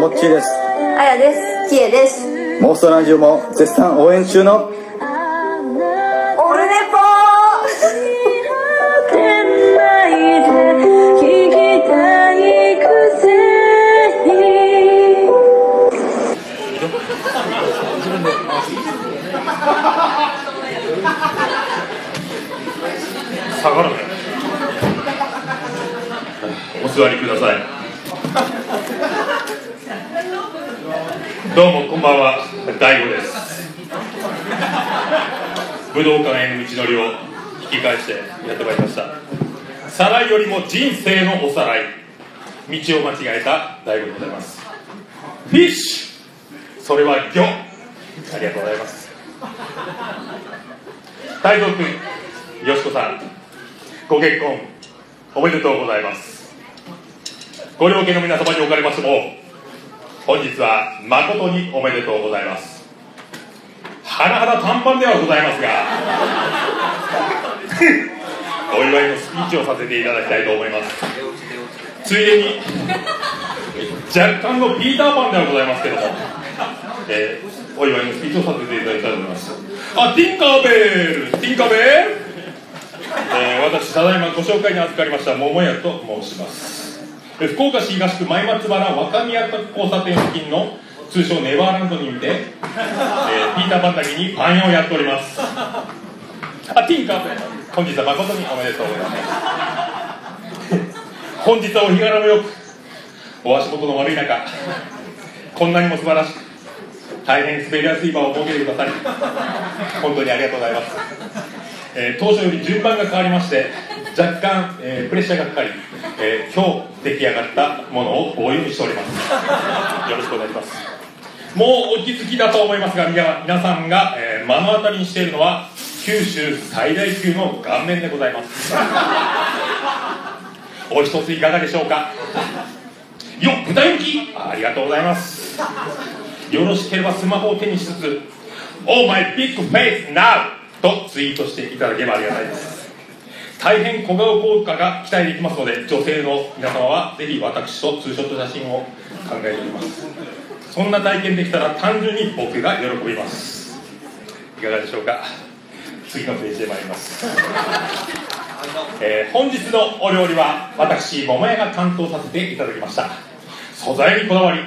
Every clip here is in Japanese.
モッチーですあやです。きえです。妄想ラジオも絶賛応援中の下がるねお座りください。どうもこんばんは。大悟です。武道館への道のりを引き返してやってまいりました。さらいよりも人生のおさらい。道を間違えた大悟でございます。フィッシュ。それは魚。ありがとうございます。大蔵君よしこさん。ご結婚おめでとうございます。ご両家の皆様におかれましても本日は誠におめでとうございます。甚だ短パンではございますが お祝いのスピーチをさせていただきたいと思います。ついでに若干のピーターパンではございますけども、えーお祝いのスピーチをさせていただきたいと思います。あティンカーベルティンカーベル。えー私ただいまご紹介に預かりました桃屋と申します。福岡市東区前松原若宮交差点付近の通称ネバーランドにて、えーピーターパンだけにパン屋をやっております。あティンカー本日は誠におめでとうございます。本日はお日柄もよくお足元の悪い中こんなにも素晴らしく大変滑りやすい場を設けてくださり本当にありがとうございます、えー当初より順番が変わりまして若干、えープレッシャーがかかり、えー今日出来上がったものを棒読みしております。よろしくお願いします。もうお気づきだと思いますが皆さんが、えー目の当たりにしているのは九州最大級の顔面でございます。お一ついかがでしょうか？よっ豚焼き！ありがとうございます。よろしければスマホを手にしつつ「Oh my big face now!」とツイートしていただければありがたいです。大変小顔効果が期待できますので女性の皆様はぜひ私とツーショット写真を考えております。そんな体験できたら単純に僕が喜びます。いかがでしょうか？次のページで参ります。え本日のお料理は私桃屋が担当させていただきました。素材にこだわり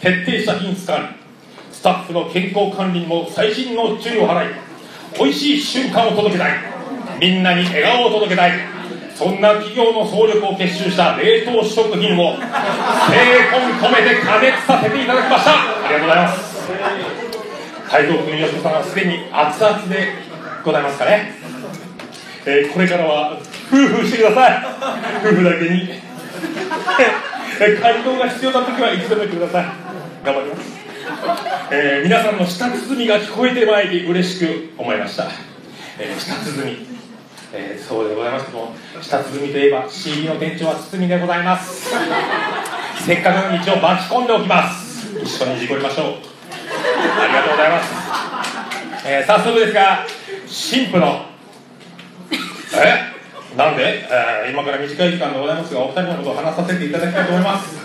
徹底した品質管理スタッフの健康管理にも細心の注意を払い美味しい瞬間を届けたい。みんなに笑顔を届けたい。そんな企業の総力を結集した冷凍食品を精魂込めて加熱させていただきました。ありがとうございます。太蔵君よしこさんはすでに熱々でございますかね。えーこれからは夫婦してください。夫婦だけに。えー回答が必要な時はいつでも言ってください。頑張ります、えー皆さんの舌鼓が聞こえてまいり嬉しく思いました、えー舌鼓。えーそうでございます。けども舌鼓といえば CD の店長は鼓でございます。せっかくの道を巻き込んでおきます。一緒に事故りましょう。ありがとうございます、えー早速ですが神父のえ？なんで、えー今から短い時間でございますがお二人のことを話させていただきたいと思います、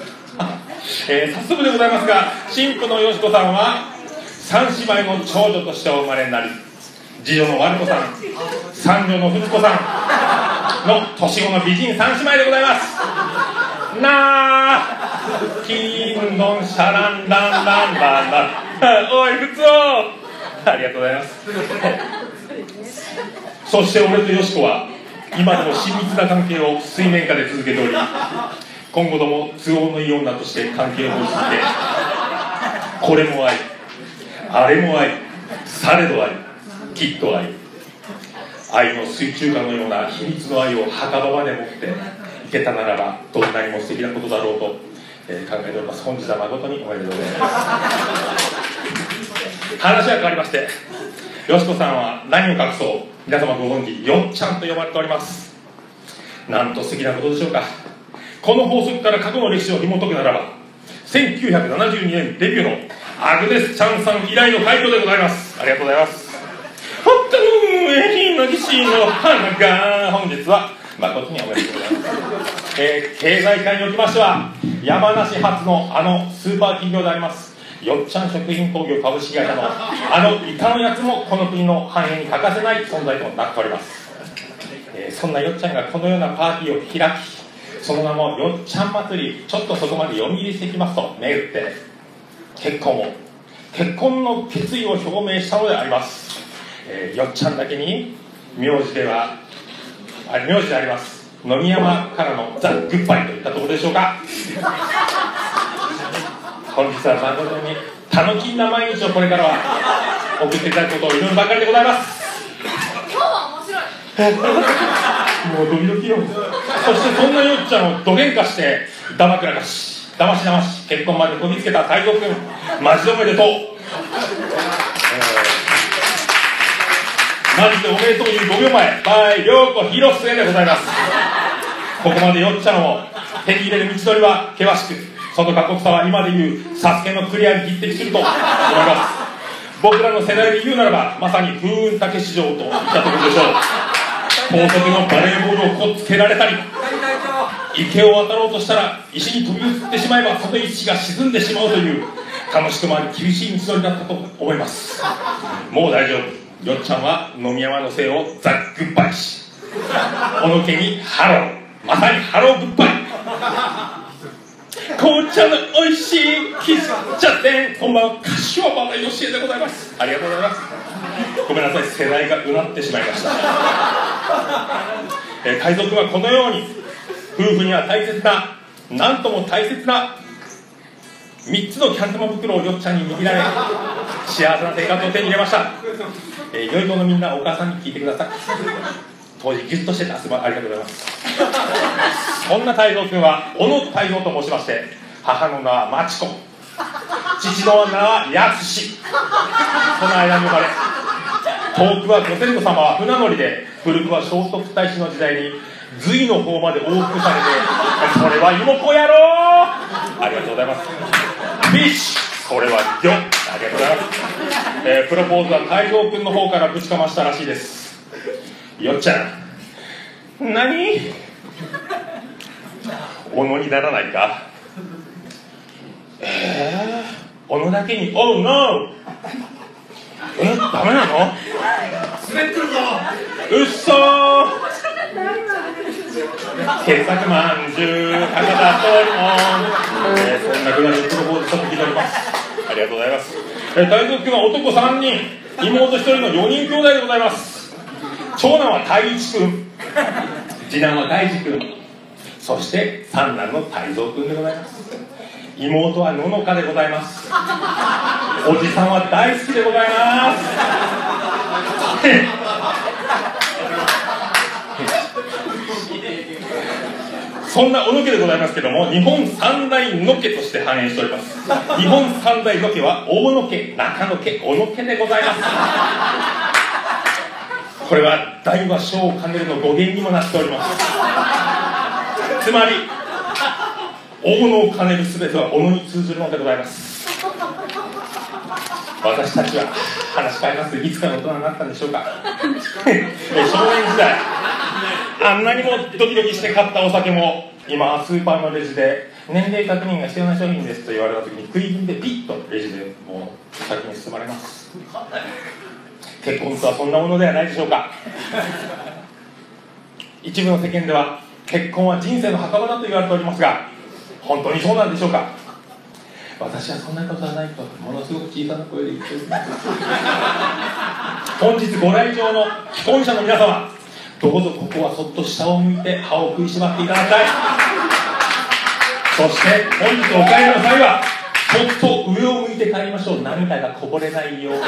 えー早速でございますが神父のよしこさんは三姉妹の長女としてお生まれになり次女のまる子さん三女のふつ子さんの年子の美人三姉妹でございます。なあ金ドンシャランランランランランおいふつおありがとうございます。そして俺とよしこは今でも親密な関係を水面下で続けており今後とも都合のいい女として関係を結んでこれも愛あれも愛されど愛きっと愛。愛の水中花のような秘密の愛を墓場まで持っていけたならばどんなにも素敵なことだろうと、えー考えております。本日は誠におめでとうございます。話は変わりましてよしこさんは何を隠そう皆様ご存知よっちゃんと呼ばれております。なんと素敵なことでしょうか。この法則から過去の歴史を紐解くならば1972年デビューのアグネス・チャンさん以来の快挙でございます。ありがとうございます。本当にの岸の花が本日は誠におめでとうございます、えー経済界におきましては山梨発のあのスーパー企業でありますよっちゃん食品工業株式会社のあのイカのやつもこの国の繁栄に欠かせない存在となっております、えーそんなよっちゃんがこのようなパーティーを開きその名もよっちゃん祭りちょっとそこまで読み入れしていきますと銘打って。結婚を。結婚の決意を表明したのであります、えーよっちゃんだけに名字ではあ名字であります。飲み山からのザ・グッバイといったところでしょうか。本日は誠に楽しんな毎日をこれからは送っていただくことを祈るばかりでございます。今日は面白い もうドキドキよそしてそんなよっちゃんをどげんかしてだまくらかしだましだまし結婚までこぎつけた太蔵君マジでおめでとう、えーマジでおめでとういう5秒前はい涼子広末でございます。ここまでよっちゃんを手に入れる道のりは険しくその過酷さは今でいうサスケのクリアに匹敵すると思います。僕らの世代で言うならばまさに風雲竹市場といったところでしょう。高速のバレーボールをこっつけられたり池を渡ろうとしたら石に飛び移ってしまえばその石が沈んでしまうという楽しくもあり厳しい道のりだったと思います。もう大丈夫。よっちゃんは飲み山のせいをザックバイし。小野家にハロー。まさにハローグッバイ紅茶の美味しい喫茶店。こんばんは柏原よしえでございます。ありがとうございます。ごめんなさい。世代がうなってしまいました。えー海賊はこのように夫婦には大切ななんとも大切な3つのキャン玉袋をよっちゃんに握られ幸せな生活を手に入れました、えー、良い子のみんなお母さんに聞いてください。当時ギュッとしてたすまありがとうございます。そんな太蔵君は小野太蔵と申しまして母の名は町子。父の名は康その間に生まれ。遠くはご先祖様は船乗りで古くは聖徳太子の時代に隋の方まで往復されてそれは妹子やろありがとうございます。ビーチそれはよありがとうございます、えープロポーズは太蔵君の方からぶちかましたらしいです。よっちゃん。何。おのにならないか？えー、おのだけに「おう NO!」えダメなの？滑ってるぞ！うっそー傑作まんじゅう博多通りもん、えー、そんなぐらいのプロポーズしたと聞いております。ありがとうございます、えー、大族君は男3人。妹1人の4人兄弟でございます。長男は太一君。次男は大地君。そして三男の泰造君でございます妹はののかでございます。おじさんは大好きでございます。そんな小野家でございますけども日本三大野家として繁栄しております。日本三大野家は大野家中野家小野家でございます。これは大和小を兼ねるの語源にもなっております。つまり大野を兼ねる全ては小野に通ずるのでございます。私たちは話変えます。いつから大人になったんでしょうか。少年時代。あんなにもドキドキして買ったお酒も今スーパーのレジで年齢確認が必要な商品ですと言われた時に食い気味でピッとレジでもう先に進まれます。結婚とはそんなものではないでしょうか。一部の世間では結婚は人生の墓場だと言われておりますが本当にそうなんでしょうか？私はそんなことはないとものすごく小さな声で言っております本日ご来場の既婚者の皆様どうぞここはそっと下を向いて歯を食いしばっていただきたい。そして本日お帰りの際はそっと上を向いて帰りましょう。涙がこぼれないように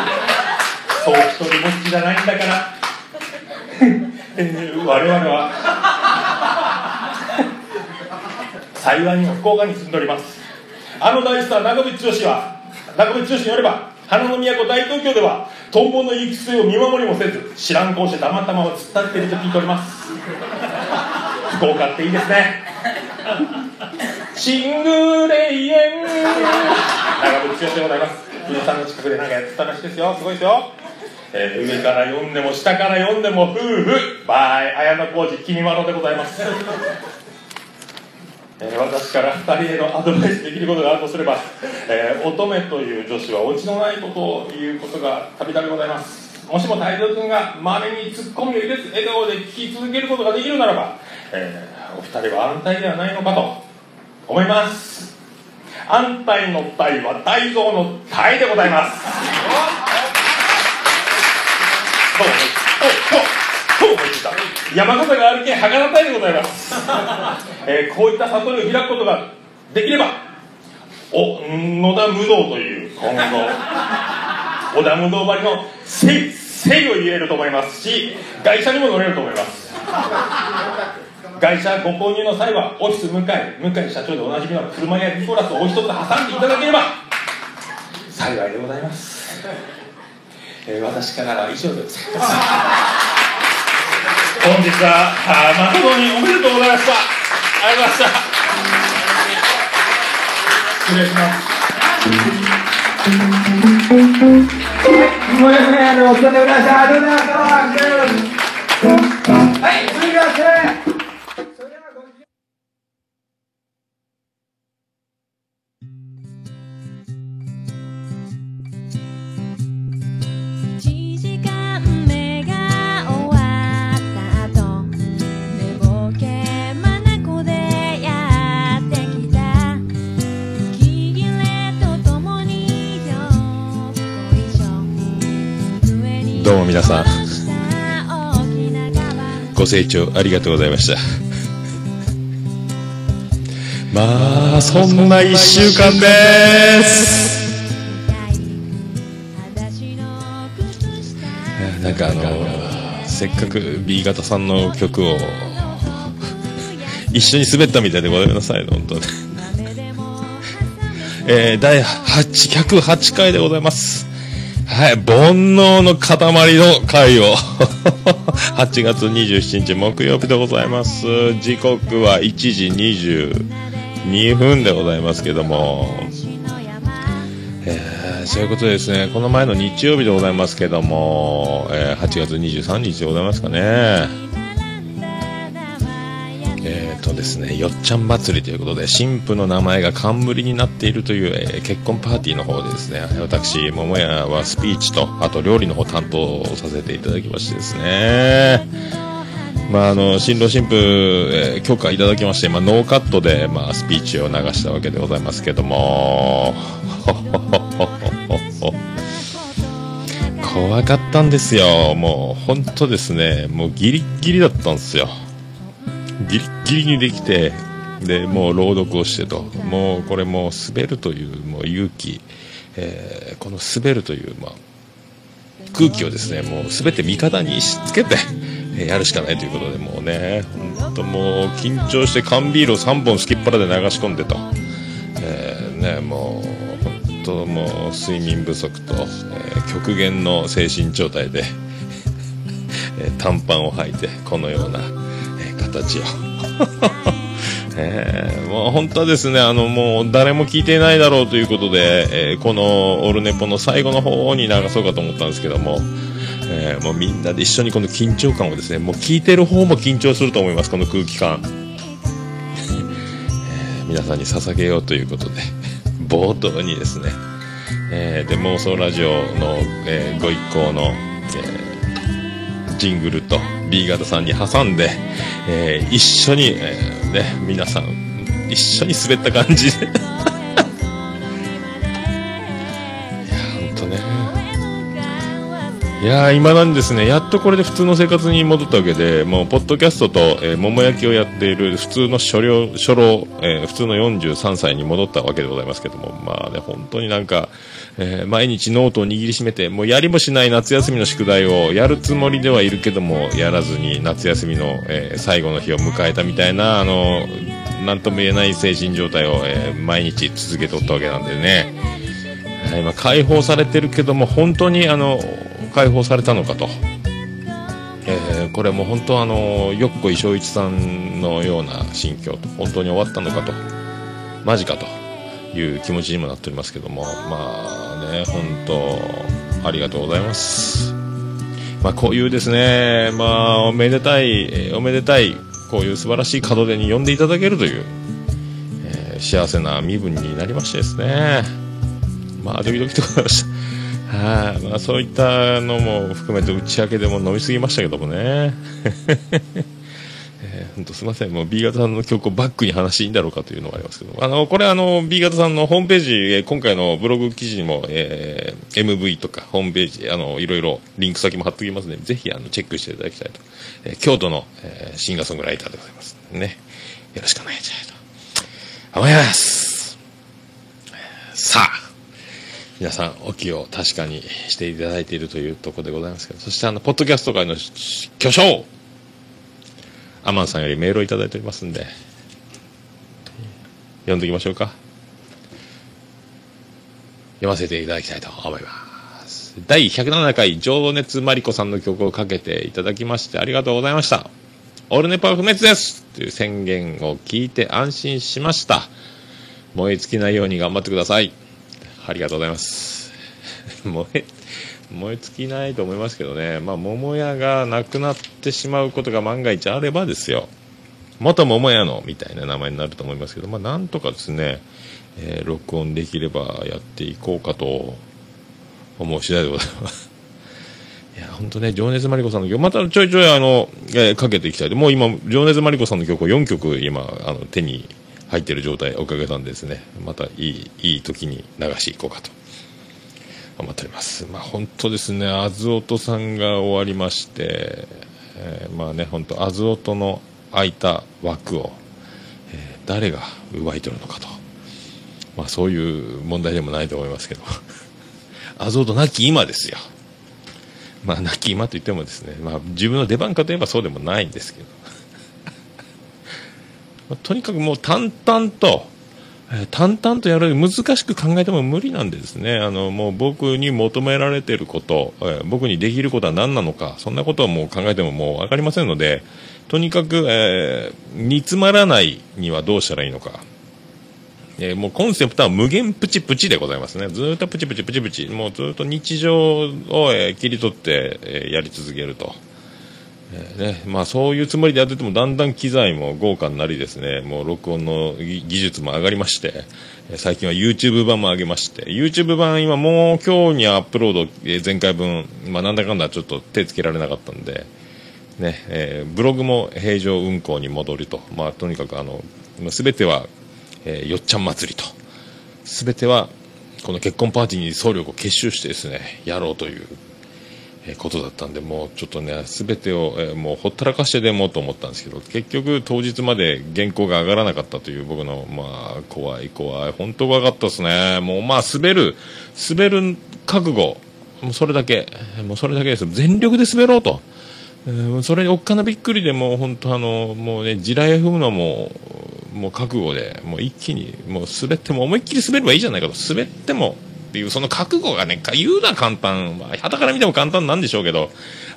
そう一人ぼっちじゃないんだから。えー我々は幸いにも福岡に住んでおります。あの大スター長渕剛は長渕剛によれば花の都大東京ではトンボの行く末を見守りもせず知らん顔してたまたまを突っ立っていると聞いております。福岡っていいですね。シングレイエン。長渕剛でございます。富士山の近くでなんかやってたらしいですよ。すごいですよ。えー上から読んでも下から読んでも夫婦バイ綾小路君まろでございます、えー私から2人へのアドバイスできることがあるとすれば、えー乙女という女子はオチのないことを言うことがたびたびございます。もしも太蔵君がまめにツッコミを入れず笑顔で聞き続けることができるならば、えーお二人は安泰ではないのかと思います。安泰の泰は泰造の泰でございます。そうそうそう思いついた山形があるけんはがらたいでございます、えーこういった悟りを開くことができればお野田無道という今後織田無道張りの誠意誠意を言えると思いますし外車にも乗れると思います。外車ご購入の際はオフィス向井向井社長でおなじみの車やリコラスをお一つ挟んでいただければ幸いでございます、えー私からは以上でございます。本日はあ誠におめでとうございましたありがとうございました失礼しますもやもやのお勤めください。ありがとうございます。ご清聴ありがとうございました。まあそんな1週間です。なんかあのせっかく B 型さんの曲を一緒に滑ったみたいでごめんなさいね本当に。えー、第8 108回でございます。はい、煩悩の塊の回を。8月27日木曜日でございます。時刻は1時22分でございますけども。えーそういうことですね。この前の日曜日でございますけども、えー8月23日でございますかね。ですね、よっちゃん祭りということで、新婦の名前が冠になっているという、えー結婚パーティーの方でですね、私、桃屋はスピーチと、あと料理の方担当させていただきましてですね、まあ、あの、新郎新婦、えー許可いただきまして、まあ、ノーカットで、まあ、スピーチを流したわけでございますけども、怖かったんですよ。もう、本当ですね、もうギリギリだったんですよ。ギリギリにできてでもう朗読をしてと。もうこれもう滑るというもう勇気、えーこの滑るという、まあ、空気をですねもう全て味方にしつけて、やるしかないということでもうね本当もう緊張して缶ビールを3本すきっ腹で流し込んでと、えーねもう本当もう睡眠不足と、えー極限の精神状態で短パンを履いてこのような、形を、えーもう本当はですねあのもう誰も聞いていないだろうということで、えーこのオルネポの最後の方に流そうかと思ったんですけども、えーもうみんなで一緒にこの緊張感をですねもう聞いてる方も緊張すると思いますこの空気感、えー皆さんに捧げようということで冒頭にですね、えーで妄想ラジオの、えーご一行の、えージングルと B 型さんに挟んで、えー一緒に、えーね、皆さん一緒に滑った感じで。いや本当ね。いやー今なんですね。やっとこれで普通の生活に戻ったわけでもうポッドキャストと、えー桃焼きをやっている普通の初老初老、えー普通の43歳に戻ったわけでございますけどもまあね本当になんか、えー毎日ノートを握りしめてもうやりもしない夏休みの宿題をやるつもりではいるけどもやらずに夏休みの、えー最後の日を迎えたみたいなあのなんとも言えない精神状態を、えー毎日続けておったわけなんでね、はい今解放されてるけども本当にあの解放されたのかと、えーこれも本当あのよっこいしょいちさんのような心境と本当に終わったのかと。マジかという気持ちにもなっておりますけどもまあね本当ありがとうございますまあ、こういうですね、まあ、おめでたい、おめでたい、こういう素晴らしい門出に呼んでいただけるという、えー幸せな身分になりましてですね。まあ、ドキドキとございました。はい、まあ、そういったのも含めて打ち明けでも飲みすぎましたけどもね。本当すみません、もう B 型さんの曲をバックに話していいんだろうかというのがありますけど、あの、これあの、B 型さんのホームページ、え今回のブログ記事にも、えー MV とかホームページ、あの、いろいろリンク先も貼っておきますので、ぜひあの、チェックしていただきたいと。えー京都の、えーシンガーソングライターでございます。ね。よろしくお願いしたいと思います。さあ、皆さん、お気を確かにしていただいているというところでございますけど、そしてあの、ポッドキャスト界の巨匠アマンさんよりメールをいいておりますんで、読んでいきましょうか。読ませていただきたいと思います。第107回、情熱マリコさんの曲をかけていただきましてありがとうございました。オールネパー不滅ですという宣言を聞いて安心しました。燃え尽きないように頑張ってください。ありがとうございます。燃え、燃え尽きないと思いますけどね。まあ、桃屋がなくなってしまうことが万が一あればですよ。元桃屋のみたいな名前になると思いますけど、まあ、なんとかですね、えー録音できればやっていこうかと思う次第でございます。いや、本当ね、情熱マリコさんの曲、またちょいちょいあの、えーかけていきたいと。もう今、情熱マリコさんの曲を4曲今、あの、手に入ってる状態おかげなんですね。またいい、いい時に流していこうかと思っております。まあ本当ですね、アズオトさんが終わりまして、えーまあね、本当アズオトの空いた枠を、えー誰が奪い取るのかと。まあそういう問題でもないと思いますけど。アズオトなき今ですよ。まあ、亡き今と言ってもですね、まあ、自分の出番かといえばそうでもないんですけど、まあとにかくもう淡々と、淡々とやる難しく考えても無理なんですねあのもう僕に求められていること、え僕にできることは何なのかそんなことはもう考えてももう分かりませんのでとにかく、えー煮詰まらないにはどうしたらいいのかえーもうコンセプトは無限プチプチでございますね。ずっとプチプチプチプチ。もうずっと日常を、えー切り取って、えーやり続けると。ね、まあそういうつもりでやっててもだんだん機材も豪華になりですね、もう録音の技術も上がりまして、最近は YouTube 版も上げまして、YouTube 版今もう今日にアップロード、前回分、まあなんだかんだちょっと手つけられなかったんで、ね、えーブログも平常運行に戻ると。まあとにかくあの、すべてはえーよっちゃん祭りと。すべては、この結婚パーティーに総力を結集してですね、やろうという、ことだったんで、もうちょっとね、すべてを、えーもうほったらかしてでもと思ったんですけど、結局当日まで原稿が上がらなかったという僕の、まあ、怖い怖い、本当怖かったですね。もうまあ、滑る、滑る覚悟、もうそれだけ、もうそれだけです。全力で滑ろうと。えーそれにおっかなびっくりでもう本当あのもうね地雷踏むのももう覚悟でもう一気にもう滑っても思いっきり滑ればいいじゃないかと滑ってもっていうその覚悟がね言うのは簡単。まあ旗から見ても簡単なんでしょうけど。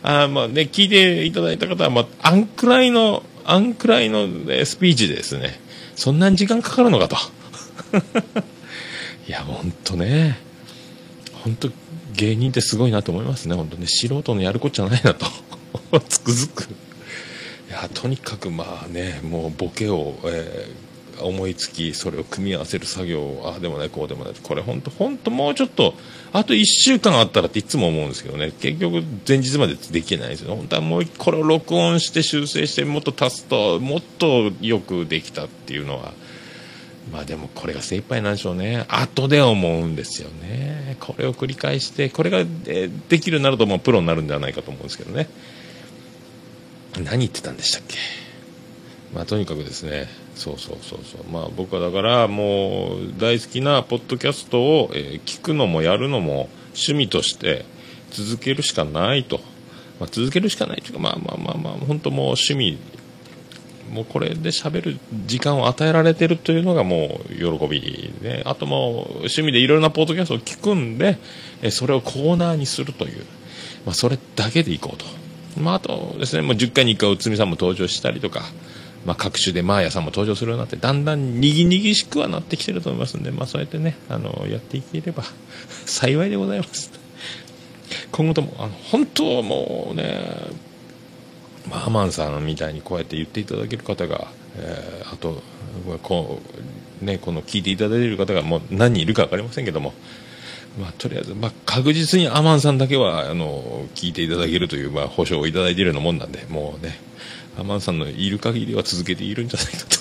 あまあね聞いていただいた方はまああんくらいのあんくらいの、ねスピーチでですねそんなに時間かかるのかと。いや本当ね。本当芸人ってすごいなと思いますね本当ね。素人のやるこっちゃないなと。つくづく。いやとにかくまあねもうボケを、えー思いつきそれを組み合わせる作業をああでもないこうでもないこれ本当本当もうちょっとあと1週間あったらっていつも思うんですけどね結局前日までできないですよ本当はもうこれを録音して修正してもっと足すともっとよくできたっていうのはまあでもこれが精一杯なんでしょうね。後で思うんですよね。これを繰り返して、これが、えーできるようになるともうプロになるんではないかと思うんですけどね。何言ってたんでしたっけまあとにかくですね、そうそうそうそう。まあ僕はだからもう大好きなポッドキャストを、え聞くのもやるのも趣味として続けるしかないと。まあ続けるしかないというか、まあまあまあまあ、本当もう趣味もうこれで喋る時間を与えられてるというのがもう喜びで、あともう趣味でいろいろなポッドキャストを聞くんで、それをコーナーにするという、まあ、それだけでいこうと。まあ、あとですね、もう10回に1回、内海さんも登場したりとか、まあ、各種でマーヤさんも登場するようになって、だんだんにぎにぎしくはなってきてると思いますんで、まあ、そうやってね、あの、やっていければ 幸いでございます。今後ともあの本当はもうね、まあ、アマンさんみたいにこうやって言っていただける方が、えーあとこう、ね、この聞いていただいている方がもう何人いるか分かりませんけども、まあ、とりあえず、まあ、確実にアマンさんだけはあの聞いていただけるという、まあ、保証をいただいているようなもんなんでもうねアマンさんのいる限りは続けているんじゃないかと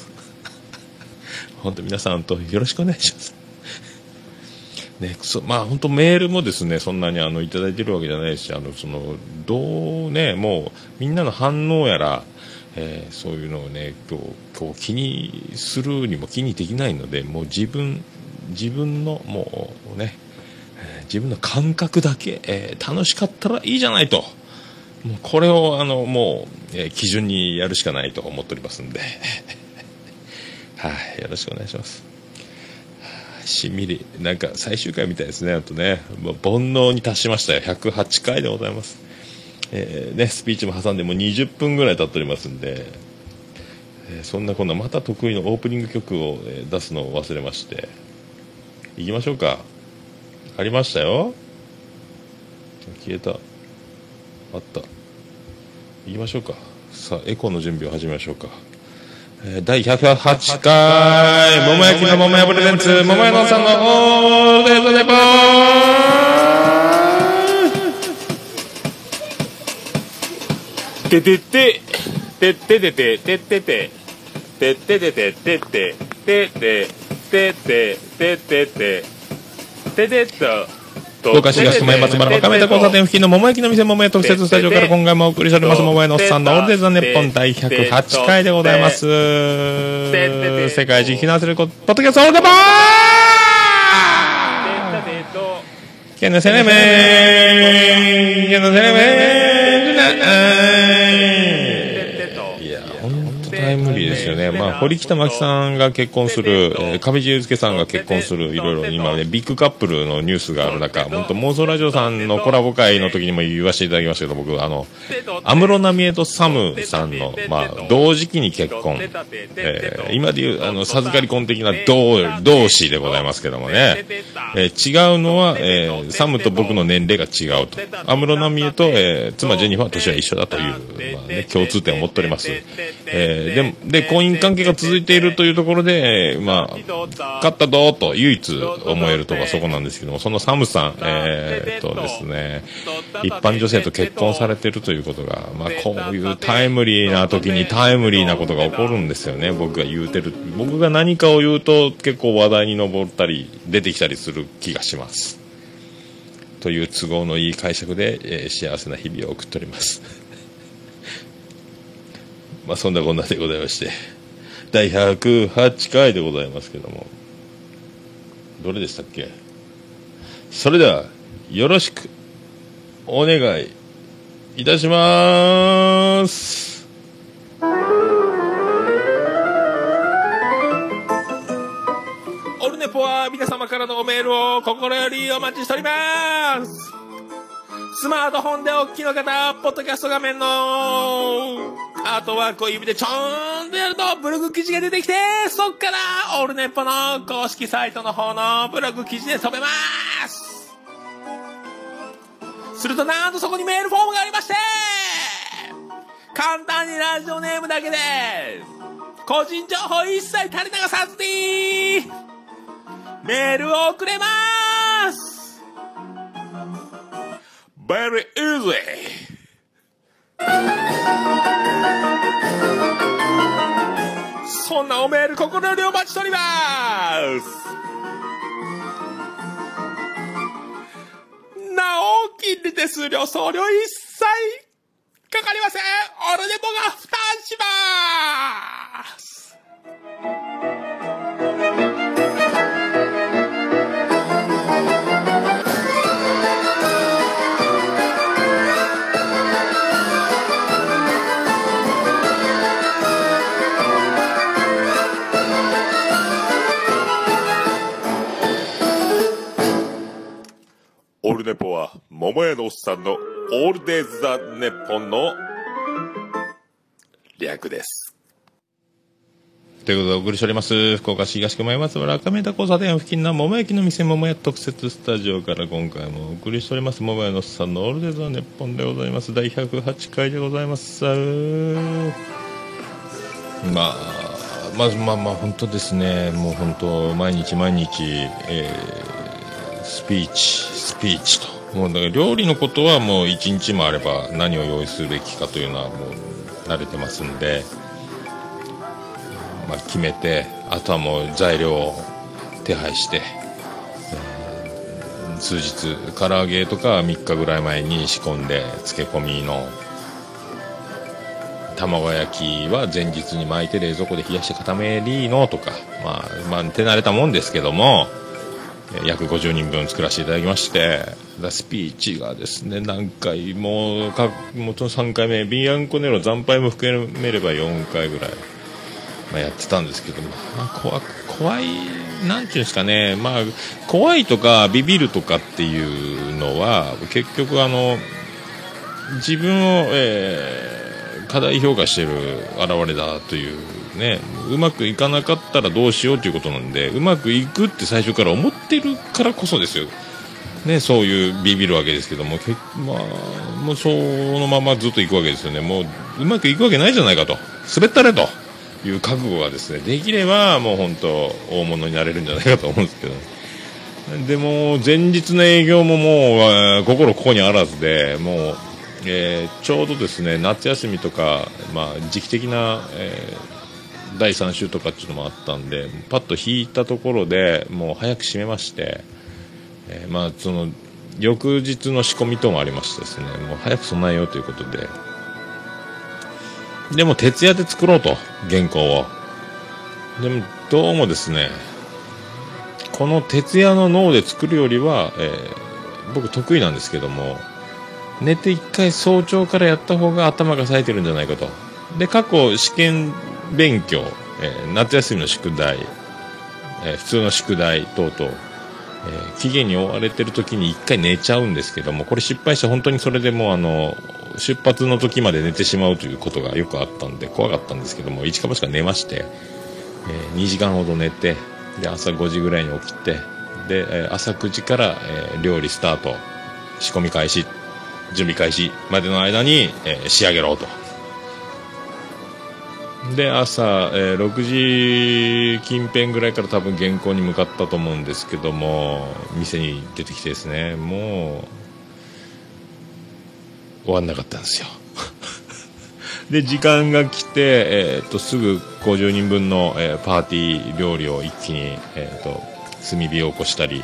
本当皆さんとよろしくお願いします。ね、そまあ本当メールもですねそんなにあのいただいてるわけじゃないしあのそのどうねもうみんなの反応やら、えーそういうのをね今日今日気にするにも気にできないのでもう自分自分のもうね、自分の感覚だけ、えー楽しかったらいいじゃないともうこれをあのもう、えー基準にやるしかないと思っておりますんで。はいよろしくお願いします。はあしみりなんか最終回みたいですねあとね。もう煩悩に達しましたよ。108回でございます。えーね、スピーチも挟んでもう20分ぐらい経っておりますんで、えーそんなこんなまた得意のオープニング曲を、えー出すのを忘れまして。行きましょうか。ありましたよ。消えた。あった。行きましょうか。さあエコーの準備を始めましょうか。えー第108回、桃焼きの桃屋プレゼンツ、桃屋のさんのオールデイズレポーててって、てっててて、ててて、てててて、てて、てて、てて、ててて、ててと、福岡市東区前松原の亀田交差点付近の桃焼きの店桃屋特設スタジオから今回もお送りしております桃屋のおっさんのオールデ・ザ・ネッポン第108回でございます。世界一避難するポッドキャストオールデポーけなせねめーけなせねめーですよね。まあ、堀北真希さんが結婚する、えー上地雄介さんが結婚する、いろいろ今ね、ビッグカップルのニュースがある中、本当妄想ラジオさんのコラボ会の時にも言わせていただきましたけど、僕、あの、安室奈美恵とサムさんの、まあ、同時期に結婚、えー今でいう、あの、授かり婚的な同、同志でございますけどもね、えー違うのは、えーサムと僕の年齢が違うと。安室奈美恵と、えー妻ジェニファー年は一緒だという、まあね、共通点を持っております。えーで、で、婚姻関係が続いているというところで、まあ、勝ったぞと唯一思えるとこはそこなんですけども、そのサムさん、えーっとですね、一般女性と結婚されてるということが、まあ、こういうタイムリーな時にタイムリーなことが起こるんですよね、僕が言うてる。僕が何かを言うと結構話題に上ったり、出てきたりする気がします。という都合のいい解釈で、えー幸せな日々を送っております。まあそんなこんなでございまして、第108回でございますけども、どれでしたっけ？それでは、よろしくお願いいたします。オルネポは皆様からのメールを心よりお待ちしております。スマートフォンでお聞きの方、ポッドキャスト画面のアートワークを指でちょーんとやるとブログ記事が出てきて、そっからオールネッポの公式サイトの方のブログ記事で飛べます。するとなんとそこにメールフォームがありまして、簡単にラジオネームだけで、個人情報一切垂れ流さずに、メールを送れます !Very easy! そんなおメール心よりお待ちしておりますなお、金利手数料、送料一切かかりませんオルネポが負担しますおっさんのオールデイズ・ザ・ネッポンの略です。ということでお送りしております。福岡市東区前松原赤目田交差点付近の桃焼きの店桃屋特設スタジオから今回もお送りしております。桃屋のおっさんのオールデザネッポンでございます。第108回でございます。まあまずまあまあ本当ですね。もう本当毎日毎日、えースピーチスピーチと。もうだから料理のことはもう一日もあれば何を用意するべきかというのはもう慣れてますんでまあ、決めてあとはもう材料を手配して、えー数日唐揚げとかは3日ぐらい前に仕込んで漬け込みの卵焼きは前日に巻いて冷蔵庫で冷やして固めりのとか、まあ、まあ手慣れたもんですけども約50人分作らせていただきましてスピーチがですね何回もかもちろん3回目ビアンコネロ惨敗も含めれば4回ぐらいまあ、やってたんですけども、まあ、怖怖い、なんていうんですかね、まあ、怖いとかビビるとかっていうのは、結局、あの、自分を、えー過大評価している現れだというね、うまくいかなかったらどうしようということなんで、うまくいくって最初から思ってるからこそですよ。ね、そういうビビるわけですけども、けまあ、もうそのままずっと行くわけですよね。もう、うまくいくわけないじゃないかと。滑ったれと。いう覚悟がですね、できればもう本当大物になれるんじゃないかと思うんですけど。でも、前日の営業ももう、えー心ここにあらずで、もう、えーちょうどですね、夏休みとか、まあ、時期的な、えー第3週とかっていうのもあったんで、パッと引いたところでもう早く閉めまして、えーまあ、その、翌日の仕込み等もありましてですね、もう早く備えようということで、でも徹夜で作ろうと、原稿を。でも、どうもですね、この徹夜の脳で作るよりは、えー僕得意なんですけども、寝て一回早朝からやった方が頭が冴えてるんじゃないかと。で、過去試験勉強、えー夏休みの宿題、えー普通の宿題等々、えー期限に追われてる時に一回寝ちゃうんですけども、これ失敗して本当にそれでもうあの、出発の時まで寝てしまうということがよくあったんで、怖かったんですけども、一か八か寝まして、えー2時間ほど寝て、で、朝5時ぐらいに起きて、で、え朝9時から、えー料理スタート、仕込み開始、準備開始までの間に、えー仕上げろと。で、朝、えー6時近辺ぐらいから多分原稿に向かったと思うんですけども、店に出てきてですね、もう、終わんなかったんですよ。で、時間が来て、えーっと、すぐ50人分の、えーパーティー料理を一気に、えーっと、炭火を起こしたり、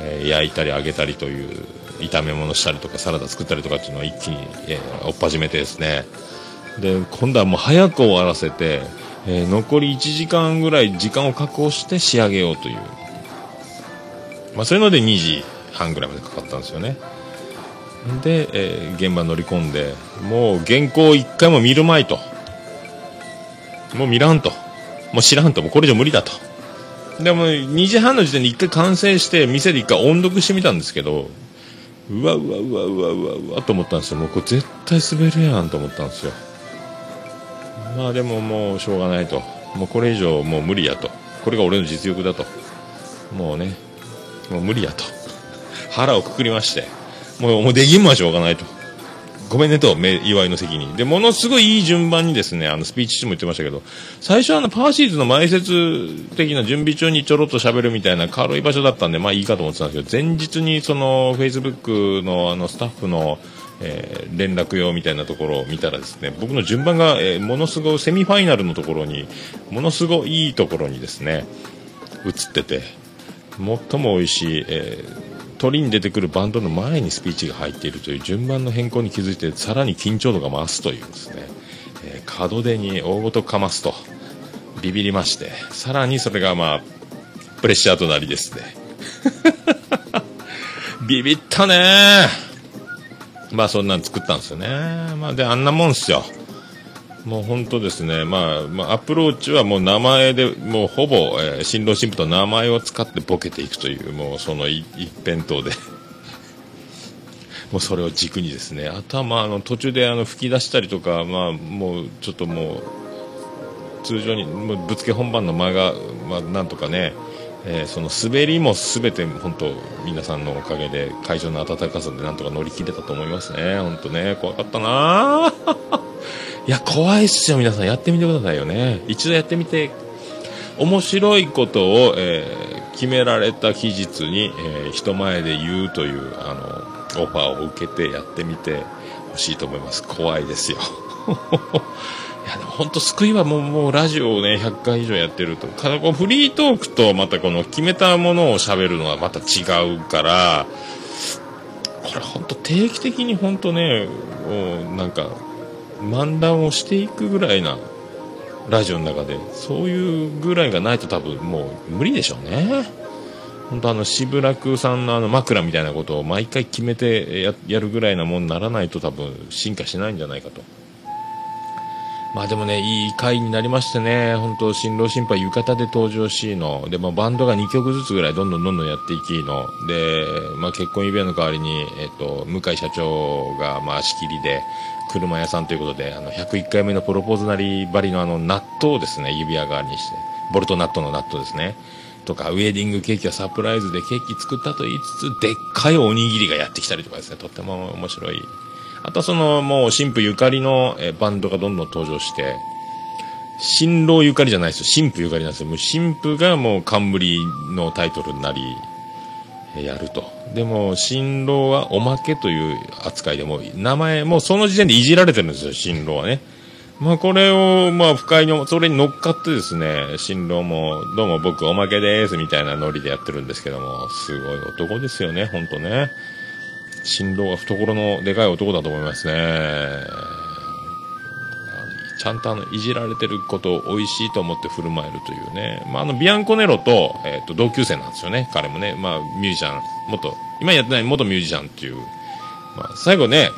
え焼いたり揚げたりという炒め物したりとかサラダ作ったりとかっていうのを一気に、えー追っ始めてですねで今度はもう早く終わらせて、えー残り1時間ぐらい時間を確保して仕上げようという、まあ、そういうので2時半ぐらいまでかかったんですよね。で、えー現場乗り込んでもう原稿を1回も見るまいと。もう見らんと。もう知らんと。もうこれ以上無理だと。でも2時半の時点で1回完成して店で1回音読してみたんですけどうわうわうわうわうわうわと思ったんですよ。もうこれ絶対滑るやんと思ったんですよ。まあでももうしょうがないと。もうこれ以上もう無理やと。これが俺の実力だと。もうね。もう無理やと。腹をくくりまして。もうもうできんもんはしょうがないと。ごめんねと、め祝いの席に。で、ものすごいいい順番にですね、あの、スピーチ中も言ってましたけど、最初はあの、パーシーズの前説的な準備中にちょろっと喋るみたいな軽い場所だったんで、まあいいかと思ってたんですけど、前日にその、Facebook のあの、スタッフの、えー連絡用みたいなところを見たらですね、僕の順番が、えーものすごいセミファイナルのところに、ものすごいいいところにですね、映ってて、最も美味しい、えー鳥に出てくるバンドの前にスピーチが入っているという順番の変更に気づいてさらに緊張度が増すというですね、えー門出に大ごとかますとビビりましてさらにそれがまあプレッシャーとなりですね。ビビったねまあそんなん作ったんですよね。まあであんなもんっすよ。もう本当ですね、まあ、まあ、アプローチはもう名前で、もうほぼ、えー新郎新婦と名前を使ってボケていくという、もうその一辺倒で。もうそれを軸にですね、あとはまあ、あの、途中であの、吹き出したりとか、まあ、もう、ちょっともう、通常にもうぶつけ本番の間が、まあ、なんとかね、えーその滑りも全て本当皆さんのおかげで会場の温かさでなんとか乗り切れたと思いますね。本当ね怖かったな。いや怖いっすよ皆さん。やってみてくださいよね。一度やってみて面白いことを、えー決められた期日に、えー人前で言うというあのオファーを受けてやってみてほしいと思います。怖いですよ。いやでも本当救いはもうもうラジオをね100回以上やってると。ただこうフリートークとまたこの決めたものを喋るのはまた違うからこれ本当定期的に本当ねもうなんか漫談をしていくぐらいなラジオの中でそういうぐらいがないと多分もう無理でしょうね。本当あの渋楽さんのあの枕みたいなことを毎回決めてやるぐらいなもんならないと多分進化しないんじゃないかと。まあでもねいい回になりましてね。本当新郎新婦浴衣で登場しの。で、まあ、バンドが2曲ずつぐらいどんどんどんどんやっていきの。で、まあ、結婚指輪の代わりに、えっと、向井社長がまあ仕切りで車屋さんということであの101回目のプロポーズなりばりのあの納豆ですね指輪代わりにして。ボルトナットの納豆ですね。とかウェディングケーキはサプライズでケーキ作ったと言いつつでっかいおにぎりがやってきたりとかですね。とっても面白い。あとはそのもう新婦ゆかりのえバンドがどんどん登場して新郎ゆかりじゃないですよ。新婦ゆかりなんですよ。もう新婦がもう冠のタイトルになりやると。でも新郎はおまけという扱いでも名前もうその時点でいじられてるんですよ新郎はね。まあこれをまあ不快にそれに乗っかってですね新郎もどうも僕おまけですみたいなノリでやってるんですけどもすごい男ですよね本当ね。新郎は懐のでかい男だと思いますね。ちゃんとあのいじられてることを美味しいと思って振る舞えるというね、まあ、あのビアンコネロと,、えー、と同級生なんですよね。彼もね、まあ、ミュージシャン元今やってない元ミュージシャンっていう、まあ、最後ね、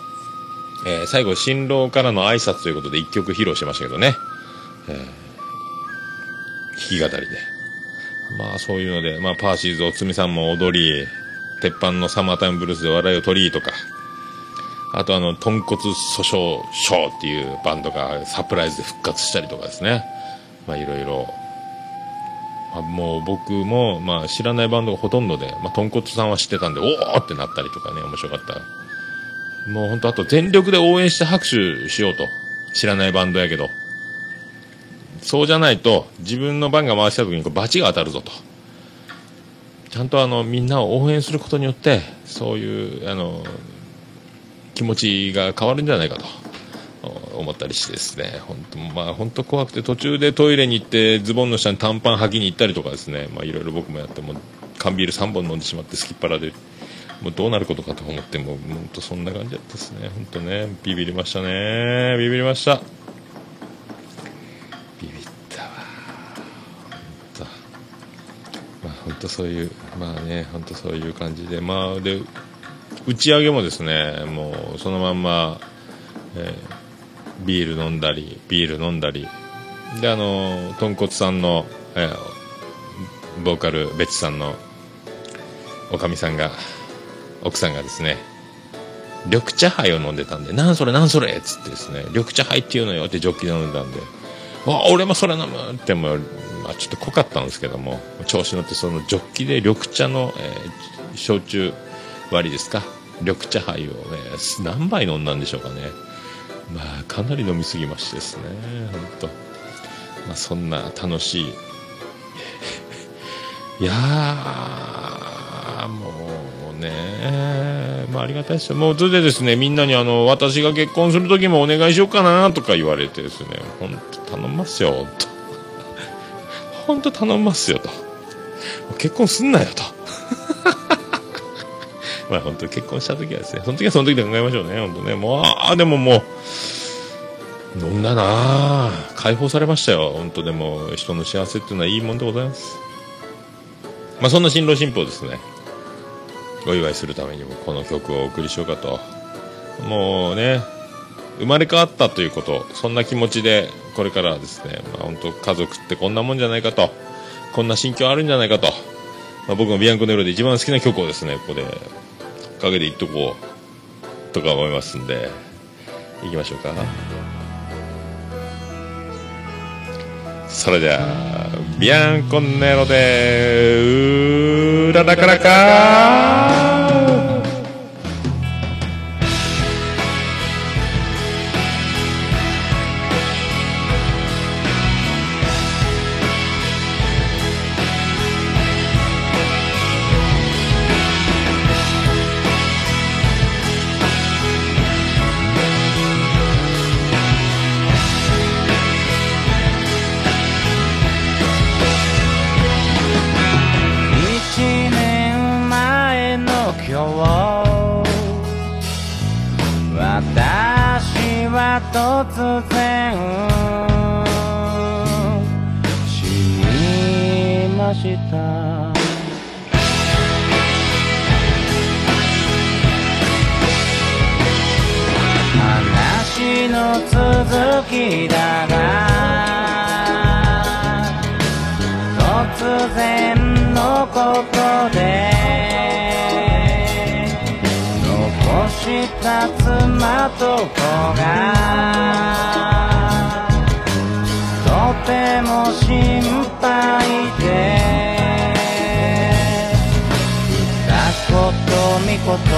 えー最後新郎からの挨拶ということで一曲披露しましたけどね、えー弾き語りで。まあそういうので、まあ、パーシーズおつみさんも踊り鉄板のサマータイムブルースで笑いを取りとかあとあの、豚骨訴訟ショーっていうバンドがサプライズで復活したりとかですね。まあいろいろ。まあもう僕も、まあ知らないバンドがほとんどで、まあ豚骨さんは知ってたんで、おーってなったりとかね、面白かった。もう本当あと全力で応援して拍手しようと。知らないバンドやけど。そうじゃないと、自分の番が回した時にこうバチが当たるぞと。ちゃんとあの、みんなを応援することによって、そういう、あの、気持ちが変わるんじゃないかと思ったりしてですね。本当まあ本当怖くて途中でトイレに行ってズボンの下に短パン履きに行ったりとかですね。まあいろいろ僕もやっても缶ビール3本飲んでしまってすきっ腹でもうどうなることかと思ってもう本当そんな感じだったですね。本当ね。ビビりましたね。ビビりましたビビったわ本当まあ本当そういうまあね本当そういう感じでまあで打ち上げもですねもうそのまんま、えービール飲んだりビール飲んだりであの豚骨さんの、えーボーカルベチさんのおかみさんが奥さんがですね緑茶杯を飲んでたんで「なんそれなんそれ」っつってですね「緑茶杯っていうのよ」ってジョッキで飲んでたんで「あ俺もそれ飲む」っても、まあ、ちょっと濃かったんですけども調子乗ってそのジョッキで緑茶の、えー焼酎割りですか？緑茶杯をね何杯飲んだんでしょうかね？まあかなり飲みすぎましてですね本当まあそんな楽しい。いやーもうねまあありがたいですよ。もうそれでですねみんなにあの私が結婚する時もお願いしようかなとか言われてですね本当頼みますよ本当本当頼みますよと結婚すんなよと まあ本当結婚した時はですね、その時はその時で考えましょうね、本当ね。もう、ああ、でももう、飲んだな解放されましたよ、本当でも、人の幸せっていうのはいいもんでございます。まあそんな新郎新婦をですね、お祝いするためにもこの曲をお送りしようかと。もうね、生まれ変わったということ、そんな気持ちで、これからはですね、まあ本当家族ってこんなもんじゃないかと、こんな心境あるんじゃないかと、まあ僕のビアンコネロで一番好きな曲をですね、ここでかけていっとこうとか思いますんで行きましょうか。それではビアンコネロでうららからか今日私は突然死にました。話の続きだが突然のこと妻とがとても心配で雑ことみこと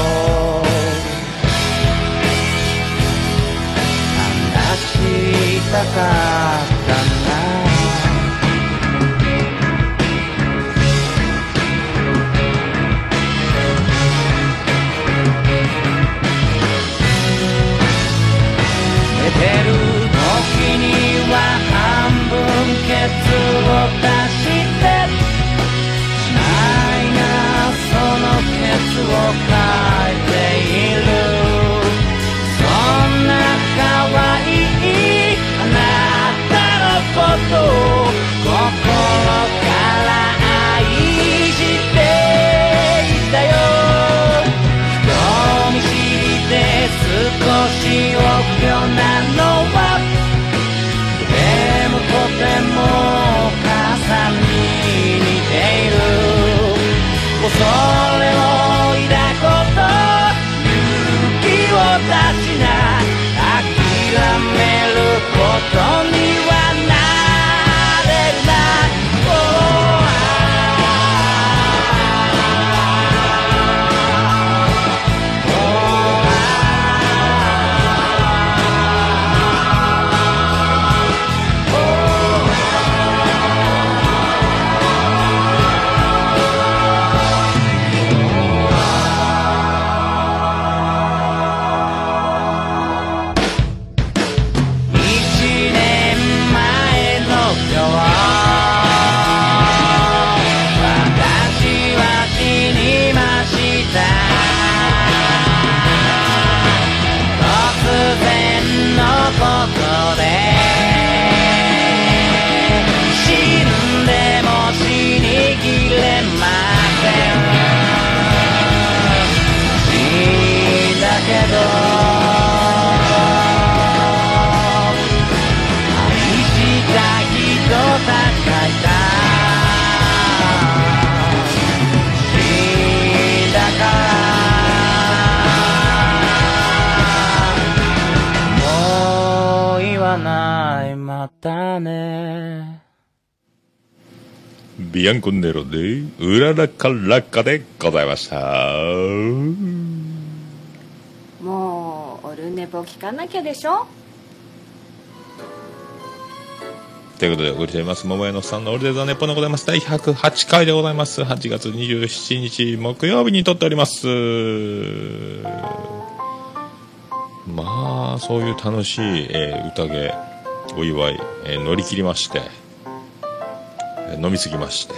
話したか。少し臆病なのはでもと傘に似ている。恐れを抱くこと勇気を出しな諦めることにはビアンコネロでうららからかでございましたもうオルネポ聞かなきゃでしょということで、お送りしています、桃屋のさんのオールデイザーネッポンでございます。第108回でございます。8月27日木曜日に撮っております。まあ、そういう楽しい、えー宴、お祝い、えー乗り切りまして、えー飲みすぎまして。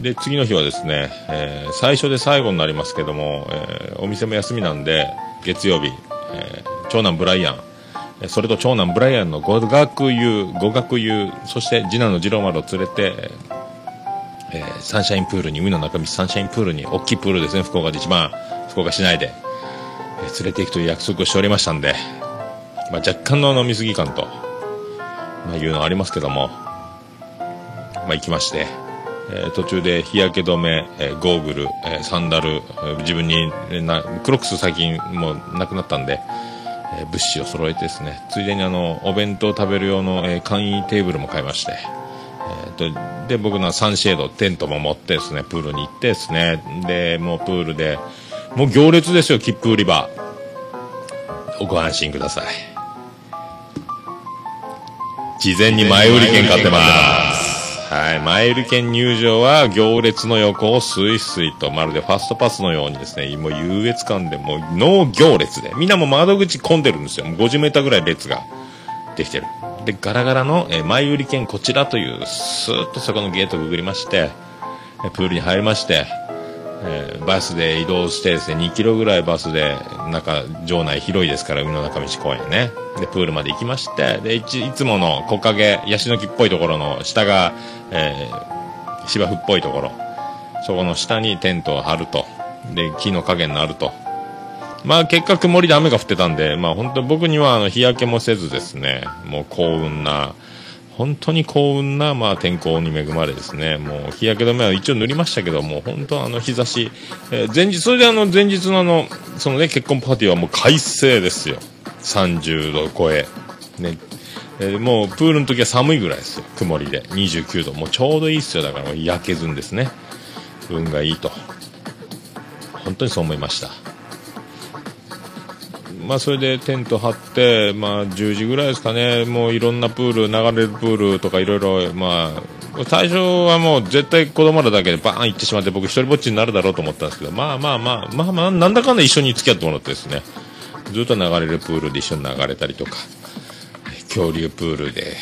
で、次の日はですね、えー最初で最後になりますけども、えーお店も休みなんで、月曜日、えー長男ブライアン、それと長男ブライアンの語学友、語学友、そして次男の次郎丸を連れて、えーサンシャインプールに、海の中道サンシャインプールに、大きいプールですね、福岡で一番、福岡市内で、え連れて行くという約束をしておりましたんで、まあ、若干の飲み過ぎ感と、まあ、いうのありますけども、まあ、行きまして、えー途中で日焼け止め、えーゴーグル、えーサンダル、え自分に、えな、クロックス最近もうなくなったんで、え物資を揃えてですね。ついでにあのお弁当食べる用の、え簡易テーブルも買いまして、えーとで僕のサンシェードテントも持ってですねプールに行ってですね。でもうプールでもう行列ですよ切符売り場。ご安心ください。事前に前売り券買ってます。はい。前売り券入場は行列の横をスイスイとまるでファストパスのようにですね、もう優越感でもうノー行列で。みんなも窓口混んでるんですよ。もう50メーターぐらい列ができてる。で、ガラガラの、え前売り券こちらという、スーッとそこのゲートをくぐりまして、プールに入りまして、えーバスで移動してですね、2キロぐらいバスで、中、場内広いですから、海の中道公園ね。で、プールまで行きまして、で、いつもの木陰、ヤシの木っぽいところの下が、えー芝生っぽいところ。そこの下にテントを張ると。で、木の影になると。まあ結果曇りで雨が降ってたんで、まあ本当僕にはあの日焼けもせずですね、もう幸運な、本当に幸運な、まあ、天候に恵まれですね、もう日焼け止めは一応塗りましたけども、本当あの日差し、えー前日、それであの前日のあの、そのね、結婚パーティーはもう快晴ですよ。30度超え。ね。えーもうプールの時は寒いぐらいですよ。曇りで。29度。もうちょうどいいっすよ。だからもう焼けずんですね。運がいいと。本当にそう思いました。まあそれでテント張って、まあ10時ぐらいですかね、もういろんなプール、流れるプールとかいろいろ、まあ、最初はもう絶対子供らだけでバーン行ってしまって僕一人ぼっちになるだろうと思ったんですけど、まあまあまあ、まあまあ、なんだかんだ一緒に付き合ってもらってですね、ずっと流れるプールで一緒に流れたりとか、恐竜プールで、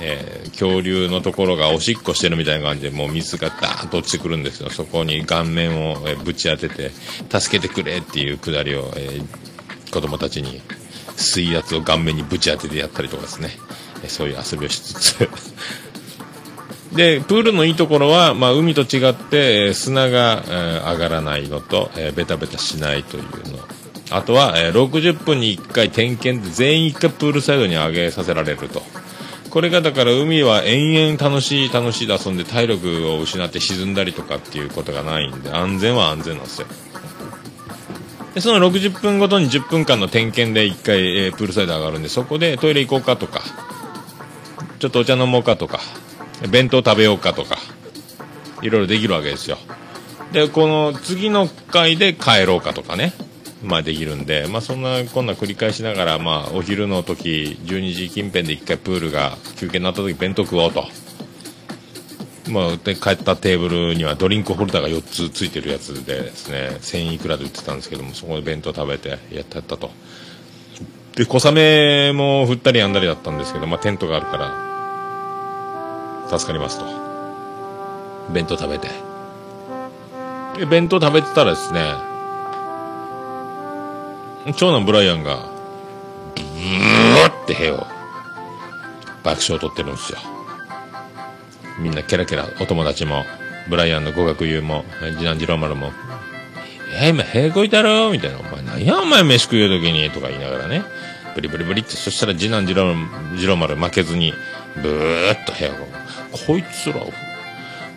えー恐竜のところがおしっこしてるみたいな感じでもう水がダーンと落ちてくるんですよ。そこに顔面を、えーぶち当てて助けてくれっていうくだりを、えー子供たちに水圧を顔面にぶち当ててやったりとかですね、そういう遊びをしつつ。でプールのいいところは、まあ、海と違って、砂が、上がらないのと、えーベタベタしないというの。あとは、え60分に1回点検で全員1回プールサイドに上げさせられると。これがだから海は延々楽しい楽しいで遊んで体力を失って沈んだりとかっていうことがないんで安全は安全なんですよ。でその60分ごとに10分間の点検で1回、えープールサイド上がるんでそこでトイレ行こうかとかちょっとお茶飲もうかとか弁当食べようかとかいろいろできるわけですよ。でこの次の回で帰ろうかとかねまあできるんでまあそんなこんな繰り返しながらまあお昼の時12時近辺で1回プールが休憩になった時弁当食おうと。まあ、で帰ったテーブルにはドリンクホルダーが4つついてるやつでですね1000いくらで売ってたんですけどもそこで弁当食べてやったやったと。で小雨も降ったりやんだりだったんですけど、まあ、テントがあるから助かりますと。弁当食べて。で弁当食べてたらですね長男ブライアンがブーって部屋を爆笑を取ってるんですよ。みんなケラケラお友達もブライアンの語学友も次男次郎丸も「え今平行いたろ?」みたいな「お前何や？お前飯食う時に」とか言いながらねブリブリブリってそしたら次男次郎次郎丸負けずにブーッと部屋がこいつら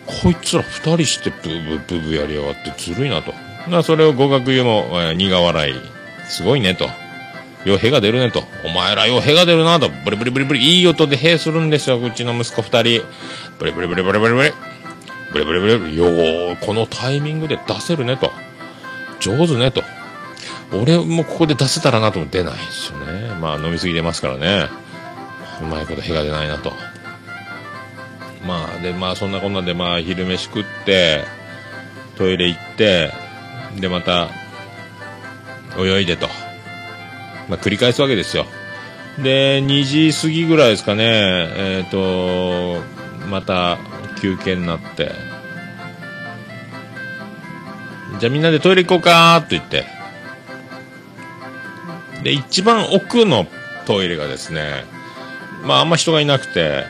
こいつら二人してブーブーブーブやりやがってずるいなとなそれを語学友も、えー苦笑いすごいねとよう、へが出るねと。お前らよう、へが出るなと。ブリブリブリブリ、いい音でへするんですよ、うちの息子二人。ブリブリブリブリブリブリ。ブリブリブリブリ。よう、このタイミングで出せるねと。上手ねと。俺もここで出せたらなとも出ないんですよね。まあ、飲みすぎてますからね。うまいことへが出ないなと。まあ、で、まあ、そんなこんなんで、まあ、昼飯食って、トイレ行って、で、また、泳いでと。まあ、繰り返すわけですよ。で、2時過ぎぐらいですかね、えっ、と、また休憩になって、じゃあみんなでトイレ行こうかと言って、で、一番奥のトイレがですね、まああんま人がいなくて、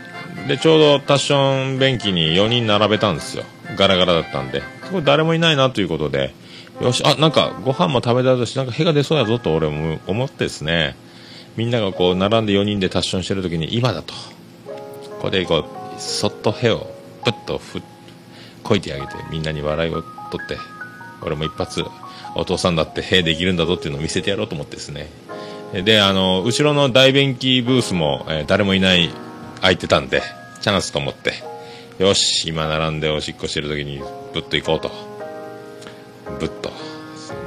で、ちょうどタッション便器に4人並べたんですよ。ガラガラだったんで。そこ誰もいないなということで、よし、あ、なんかご飯も食べたし、なんか屁が出そうやぞと俺も思ってですね、みんながこう並んで4人でタッションしてる時に今だと。ここで行こう、そっと屁をプッとふこいてあげてみんなに笑いを取って、俺も一発、お父さんだって屁できるんだぞっていうのを見せてやろうと思ってですね、で、あの、後ろの大便器ブースも、えー誰もいない、空いてたんで、チャンスと思って、よし、今並んでおしっこしてる時に、ぶっと行こうと。ぶっと。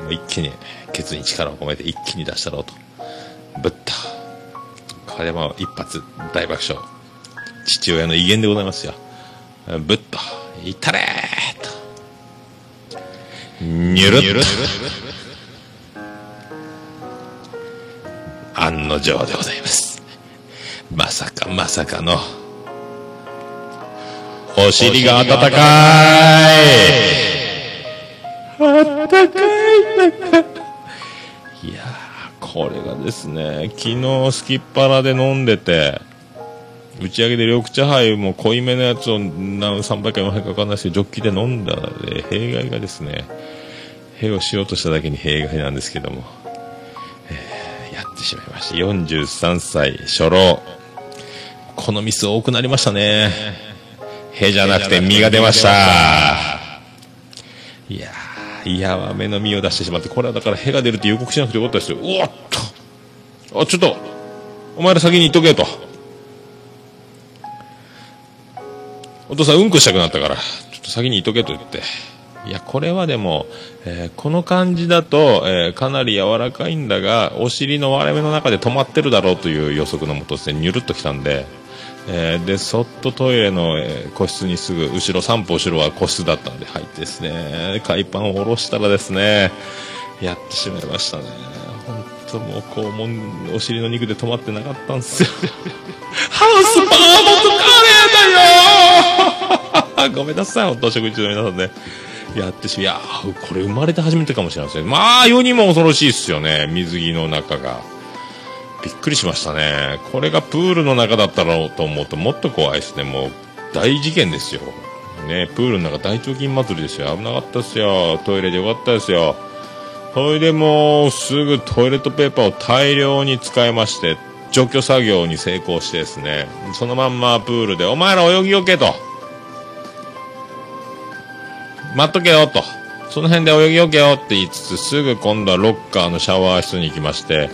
一気に、ケツに力を込めて一気に出したろうと。ぶっと。これも一発、大爆笑。父親の威厳でございますよ。ぶっと、いったれーと。にゅるっと。案の定でございます。まさかまさかの、お尻が温かいあったかいいやー、これがですね、昨日すきっ腹で飲んでて、打ち上げで緑茶杯も濃いめのやつを何3杯か4杯か分かんないですけど、ジョッキで飲んだで、弊害がですね、へをしようとしただけに弊害なんですけども、えーやってしまいました。43歳、初老。このミス多くなりましたね。へじゃなくて身が出ました。いやー、いやは目の身を出してしまって、これはだからへが出るって予告しなくてよかったですよ。うおっと。あ、ちょっと、お前ら先に行っとけと。お父さんうんこしたくなったから、ちょっと先に行っとけと言って。いや、これはでも、えーこの感じだと、えーかなり柔らかいんだが、お尻の割れ目の中で止まってるだろうという予測のもとですね、ニュルっときたんで、えーで、そっとトイレの、え個室にすぐ、後ろ、3歩後ろは個室だったんで入ってですね、海パンを下ろしたらですね、やってしまいましたね。本当もう肛門、お尻の肉で止まってなかったんですよ。ハウスパーモトカレーだよ ごめんなさい、本当食事の皆さんね。やってし、いや、これ生まれて初めてかもしれません。まあ、世にも恐ろしいっすよね、水着の中が。びっくりしましたね。これがプールの中だったろうと思うともっと怖いですね。もう大事件ですよ。ね、プールの中大腸菌祭りですよ。危なかったですよ。トイレでよかったですよ。それでもうすぐトイレットペーパーを大量に使いまして、除去作業に成功してですね、そのまんまプールで、お前ら泳ぎよけと。待っとけよと。その辺で泳ぎよけよって言いつつ、すぐ今度はロッカーのシャワー室に行きまして、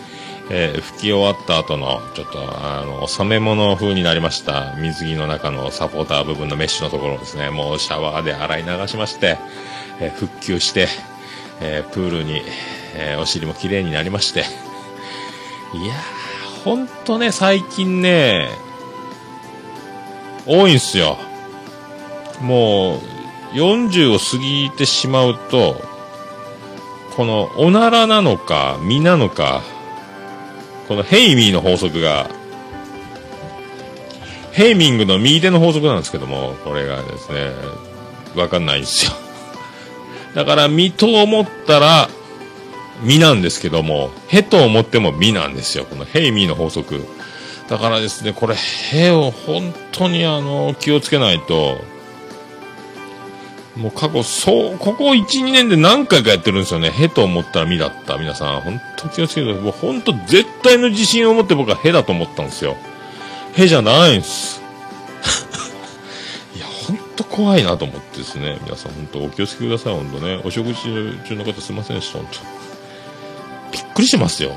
えー拭き終わった後の、ちょっと、あの、染め物風になりました、水着の中のサポーター部分のメッシュのところですね、もうシャワーで洗い流しまして、えー復旧して、えープールに、えお尻も綺麗になりまして、いやー、ほんとね、最近ね、多いんすよ。もう、40を過ぎてしまうと、この、おならなのか、身なのか、このヘイミーの法則が、ヘイミングの右手の法則なんですけども、これがですね、わかんないんですよ。だから、身と思ったら、身なんですけども、へと思っても身なんですよ。このヘイミーの法則。だからですね、これ、へを本当にあの、気をつけないと、もう過去、そう、ここ1、2年で何回かやってるんですよね。へと思ったらみだった。皆さん、本当気をつけて。もう本当絶対の自信を持って僕はへだと思ったんですよ。へじゃないんです。いや、本当怖いなと思ってですね。皆さん本当お気をつけください。本当ね。お食事中の方すいませんでした。本当びっくりしますよ。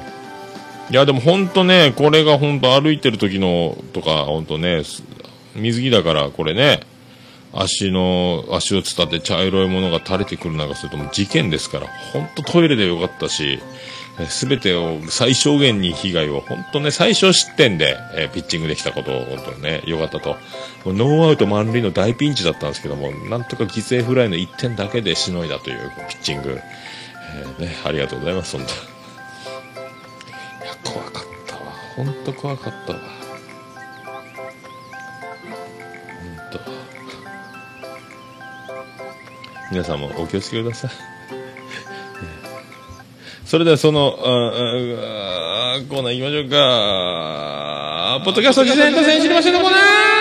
いや、でも本当ね、これが本当歩いてる時のとか、本当ね、水着だからこれね、足の、足を伝って茶色いものが垂れてくるなんかするともう事件ですから、本当トイレでよかったし、すべてを最小限に被害を、本当ね、最小失点で、えーピッチングできたことを、本当にね、よかったと。ノーアウト満塁の大ピンチだったんですけども、なんとか犠牲フライの1点だけでしのいだというピッチング。えーね、ありがとうございます、本当いや、怖かったわ。本当怖かったわ。皆さんもお気をつけください。それではその、ああコーナー行きましょうか。ポッドキャスト事前と選手にませんのコーナー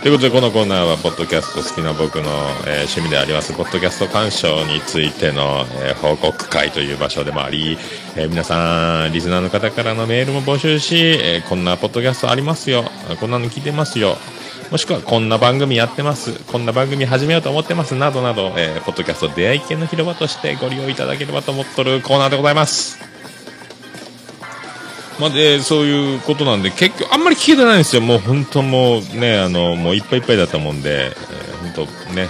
ということで、このコーナーは、ポッドキャスト好きな僕の、えー趣味であります、ポッドキャスト鑑賞についての、えー報告会という場所でもあり、えー皆さん、リスナーの方からのメールも募集し、えこんなポッドキャストありますよ、こんなの聞いてますよ、もしくはこんな番組やってます、こんな番組始めようと思ってます、などなど、えーポッドキャスト出会い系の広場としてご利用いただければと思っとるコーナーでございます。まあ、で、そういうことなんで、結局、あんまり聞けてないんですよ。もう本当もうね、あの、もういっぱいいっぱいだったもんで、えー本当ね、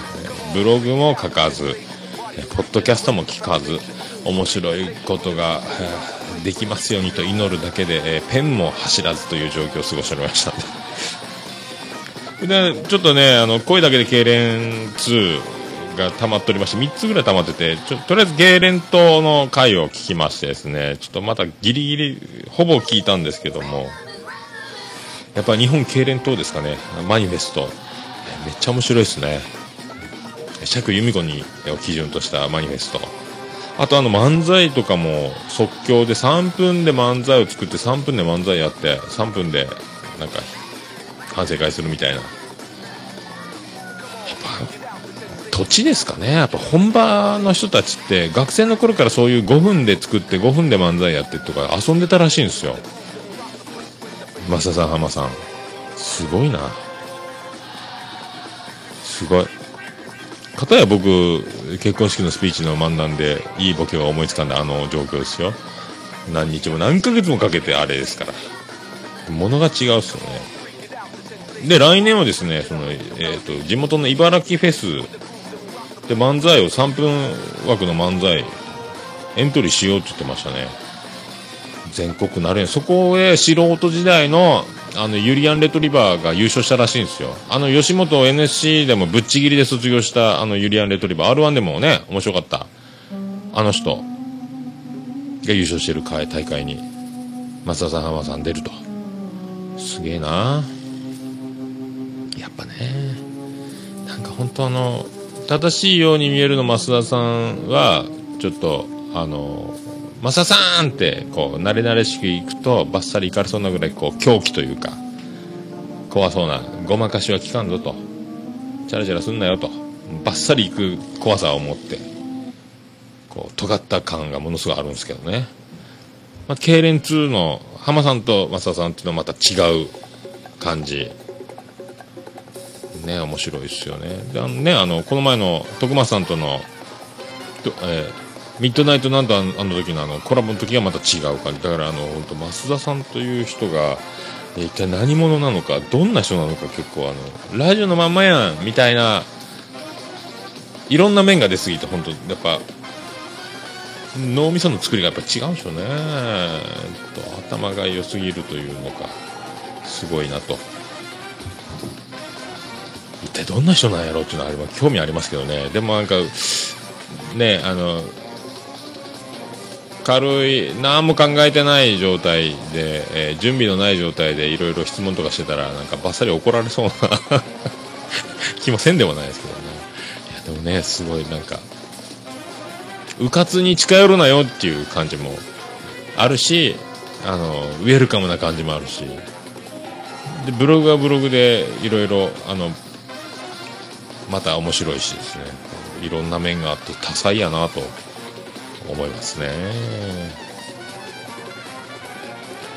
ブログも書かず、ポッドキャストも聞かず、面白いことが、えーできますようにと祈るだけで、えーペンも走らずという状況を過ごしておりました。で、ちょっとね、あの、声だけで痙攣2が溜まっておりまして、3つぐらい溜まってて、ちょとりあえずゲーレントの回を聞きましてですね、ちょっとまたギリギリ、ほぼ聞いたんですけども、やっぱ日本痙攣等ですかね、マニフェスト、めっちゃ面白いですね。釈由美子にを基準としたマニフェスト。あとあの漫才とかも即興で3分で漫才を作って3分で漫才やって3分でなんか反省会するみたいな。土地ですかね。やっぱ本場の人たちって学生の頃からそういう5分で作って5分で漫才やってとか遊んでたらしいんですよ。増田さん、浜さん。すごいな。すごい。かたや僕、結婚式のスピーチの漫談でいいボケが思いつかんであの状況ですよ。何日も何ヶ月もかけてあれですから。ものが違うっすよね。で、来年はですね、その、えっ、と、地元の茨城フェスで漫才を3分枠の漫才エントリーしようって言ってましたね。全国なれん。そこへ素人時代の、あの、ユリアン・レトリバーが優勝したらしいんですよ。あの、吉本 NSC でもぶっちぎりで卒業した、あの、ユリアン・レトリバー。R1 でもね、面白かった。あの人が優勝してる会大会に、松田さん、浜さん出ると。すげえなやっぱね、なんか本当あの、正しいように見えるの増田さんは、ちょっと、あの、増田さんって、こう、慣れ慣れしくいくと、バッサリいかれそうなぐらい、こう、狂気というか、怖そうな、ごまかしは効かんぞと、チャラチャラすんなよと、バッサリいく怖さを持って、こう、尖った感がものすごいあるんですけどね。まあ、痙攣2の浜さんと増田さんっていうのはまた違う感じ。ね、面白いですよね。であのね、あの、この前の徳松さんとの、とえーミッドナイトなんとあの時のあのコラボの時はまた違う感じ。だからあの、本当増田さんという人が、一体何者なのか、どんな人なのか結構あの、ラジオのまんまやん、みたいな、いろんな面が出すぎて、本当やっぱ、脳みその作りがやっぱ違うんでしょうね。と頭が良すぎるというのか、すごいなと。一体どんな人なんやろうっていうのはあります興味ありますけどね。でもなんか、ね、あの、軽い、何も考えてない状態で、えー準備のない状態でいろいろ質問とかしてたら、なんかバッサリ怒られそうな 気もせんでもないですけどね。いや、でもね、すごいなんか、うかつに近寄るなよっていう感じもあるし、あの、ウェルカムな感じもあるし、で、ブログはブログでいろいろ、あの、また面白いしですね、いろんな面があって多彩やなと思いますね。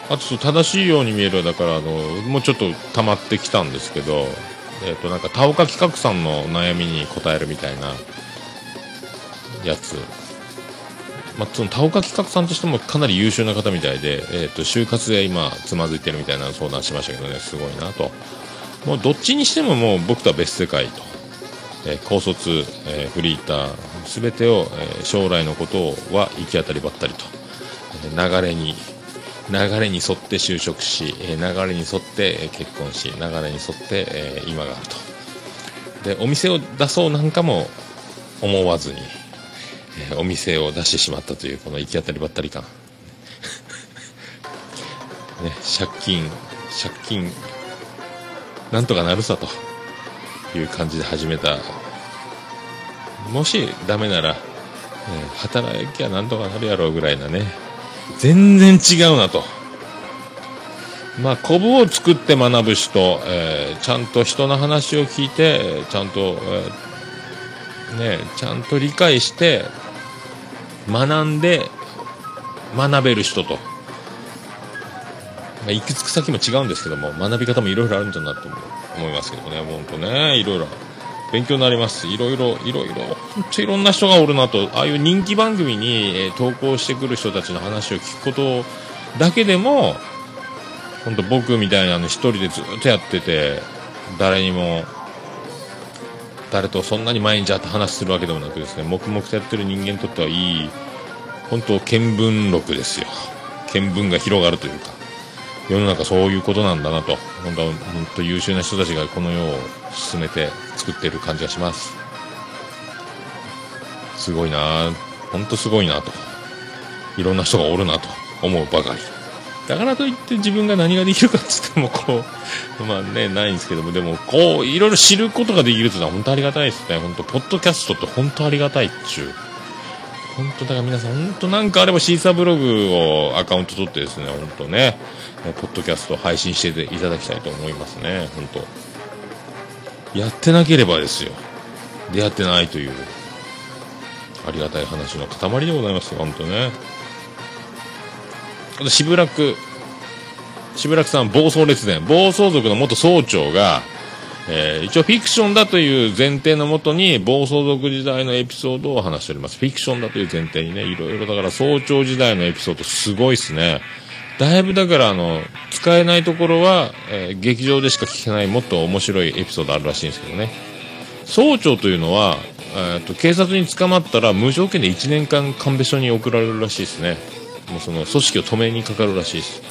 あと正しいように見えるだからあのもうちょっと溜まってきたんですけど、えっ、となんか田岡企画さんの悩みに答えるみたいなやつ。まあ、その田岡企画さんとしてもかなり優秀な方みたいで、えっ、と就活で今つまずいてるみたいな相談しましたけどねすごいなと。もうどっちにしてももう僕とは別世界と。えー高卒、えーフリーター、すべてを、えー将来のことは行き当たりばったりと、えー流れに、流れに沿って就職し、えー流れに沿って結婚し、流れに沿って、えー今があると。で、お店を出そうなんかも思わずに、えーお店を出してしまったという、この行き当たりばったり感。ね、借金、借金、なんとかなるさと。いう感じで始めた。もしダメなら、えー働きゃなんとかなるやろうぐらいなね。全然違うなと。まあ、コブを作って学ぶ人、えーちゃんと人の話を聞いて、ちゃんと、えーね、ちゃんと理解して、学んで、学べる人と。まあ、行き着く先も違うんですけども、学び方もいろいろあるんじゃないと思う。思いますけどね、本当ね、いろいろ。勉強になります。いろいろ、いろいろ、本当いろんな人がおるなと、ああいう人気番組に、えー投稿してくる人たちの話を聞くことだけでも、本当僕みたいなの一人でずっとやってて、誰にも、誰とそんなに毎日会って話するわけでもなくですね、黙々とやってる人間にとってはいい、本当見聞録ですよ。見聞が広がるというか、世の中そういうことなんだなと、本当本当優秀な人たちがこの世を進めて作ってる感じがします。すごいな本当すごいなと。いろんな人がおるなと思うばかり。だからといって自分が何ができるかって言ってもこう、まあね、ないんですけども、でもこう、いろいろ知ることができるっていうのは本当ありがたいですね。本当ポッドキャストって本当ありがたいっちゅう。本当だから皆さん本当なんかあればシーサーブログをアカウント取ってですね、本当ね、えポッドキャスト配信してていただきたいと思いますね、本当。やってなければですよ。出会ってないという、ありがたい話の塊でございますよ、本当ね。あと、しぶらく、しぶらくさん、暴走列伝、暴走族の元総長が、えー一応フィクションだという前提のもとに、暴走族時代のエピソードを話しております。フィクションだという前提にね、いろいろだから総長時代のエピソードすごいっすね。だいぶだからあの、使えないところは、えー劇場でしか聞けないもっと面白いエピソードあるらしいんですけどね。総長というのは、えーと警察に捕まったら無条件で1年間鑑別所に送られるらしいですね。もうその組織を止めにかかるらしいです。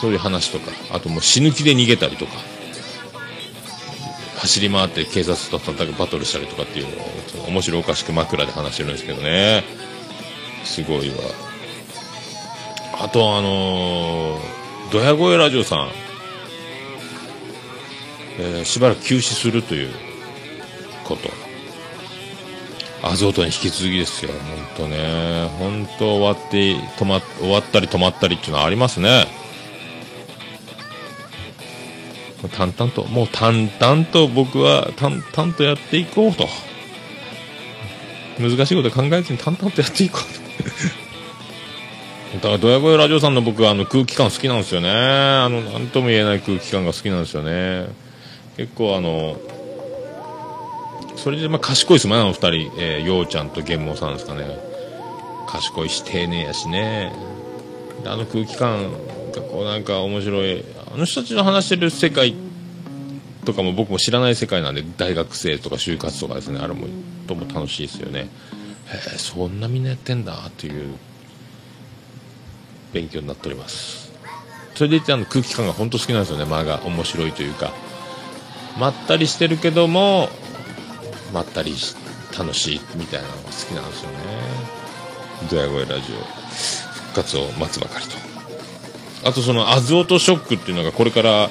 そういう話とか、あともう死ぬ気で逃げたりとか、走り回って警察と戦うバトルしたりとかっていうのを、面白おかしく枕で話してるんですけどね。すごいわ。あとあのー、ドヤ声ラジオさん、えーしばらく休止するということ。アゾートに引き続きですよ。本当ね。本当終わって、止ま、終わったり止まったりっていうのはありますね。淡々と、もう淡々と僕は淡々とやっていこうと。難しいこと考えずに淡々とやっていこうと。だから、ドヤ声ラジオさんの僕はあの空気感好きなんですよね。あの、なんとも言えない空気感が好きなんですよね。結構あの、それでまあ賢いですもんね、あの二人。えー、ようちゃんと玄毛さんですかね。賢いし、丁寧やしね。あの空気感がこうなんか面白い。あの人たちの話してる世界とかも僕も知らない世界なんで、大学生とか就活とかですね、あれもとも楽しいですよね。へえ、そんなみんなやってんだっていう勉強になっております。それでいてあの空気感が本当好きなんですよね、間が面白いというか。まったりしてるけども、まったりし楽しいみたいなのが好きなんですよね。ドヤ声ラジオ復活を待つばかりと。あとそのアズオトショックっていうのがこれから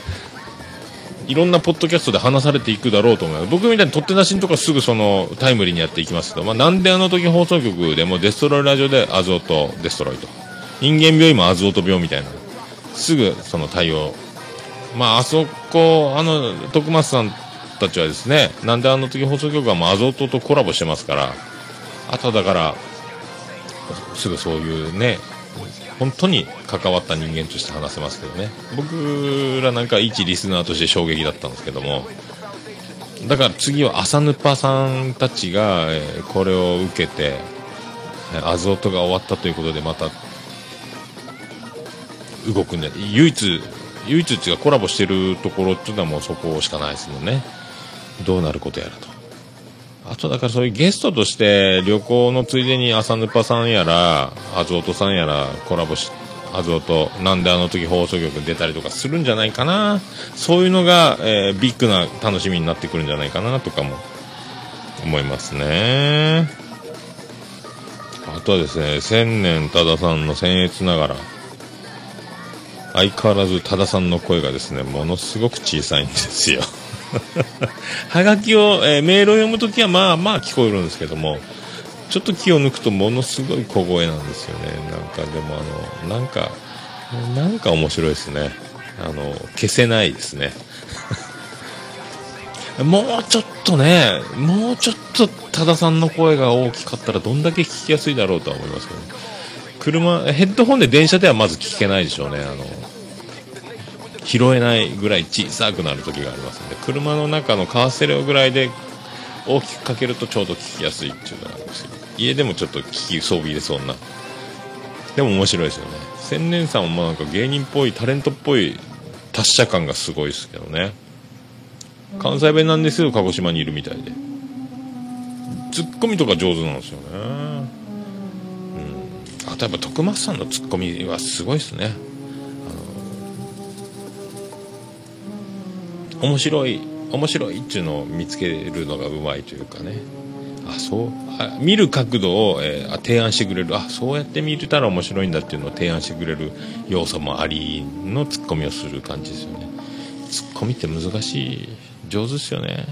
いろんなポッドキャストで話されていくだろうと思います。僕みたいに取って出しのとかすぐそのタイムリーにやっていきますけど、まあなんであの時放送局でもデストロイラジオでアズオトデストロイと。人間病院もアズオト病みたいな。すぐその対応。まああそこ、あの、徳松さんたちはですね、なんであの時放送局はもうアゾトとコラボしてますから、あとだから、すぐそういうね、本当に関わった人間として話せますけどね。僕らなんか一リスナーとして衝撃だったんですけども、だから次は朝ヌパさんたちが、これを受けて、えアゾートが終わったということでまた動くんで、唯一、唯一っていうかコラボしてるところっていうのはもうそこしかないですもんね。どうなることやらと。あとだからそういうゲストとして旅行のついでに朝ヌパさんやら、アズオトさんやらコラボし、アズオト、なんであの時放送局に出たりとかするんじゃないかな。そういうのが、えービッグな楽しみになってくるんじゃないかなとかも思いますね。あとはですね、千年多田さんの僭越ながら、相変わらず多田さんの声がですね、ものすごく小さいんですよ。はがきを、えーメールを読むときはまあまあ聞こえるんですけども、ちょっと気を抜くとものすごい小声なんですよね。なんかでもあの、なんか、なんか面白いですね。あの消せないですね もうちょっとねもうちょっと多田さんの声が大きかったらどんだけ聞きやすいだろうとは思いますけど、ね車ヘッドホンで電車ではまず聞けないでしょうね。あの拾えないぐらい小さくなる時がありますので車の中のカーステレオぐらいで大きくかけるとちょうど聞きやすいっていうのがあるんですけど家でもちょっと聞き装備でそんな。でも面白いですよね。千年さんもなんか芸人っぽいタレントっぽい達者感がすごいですけどね。関西弁なんですけど鹿児島にいるみたいで。ツッコミとか上手なんですよね。あとやっぱ徳松さんのツッコミはすごいですね。面白い面白いっていうのを見つけるのがうまいというかね。あそうあ見る角度を、えー提案してくれる。あそうやって見れたら面白いんだっていうのを提案してくれる要素もありのツッコミをする感じですよね。ツッコミって難しい上手ですよね。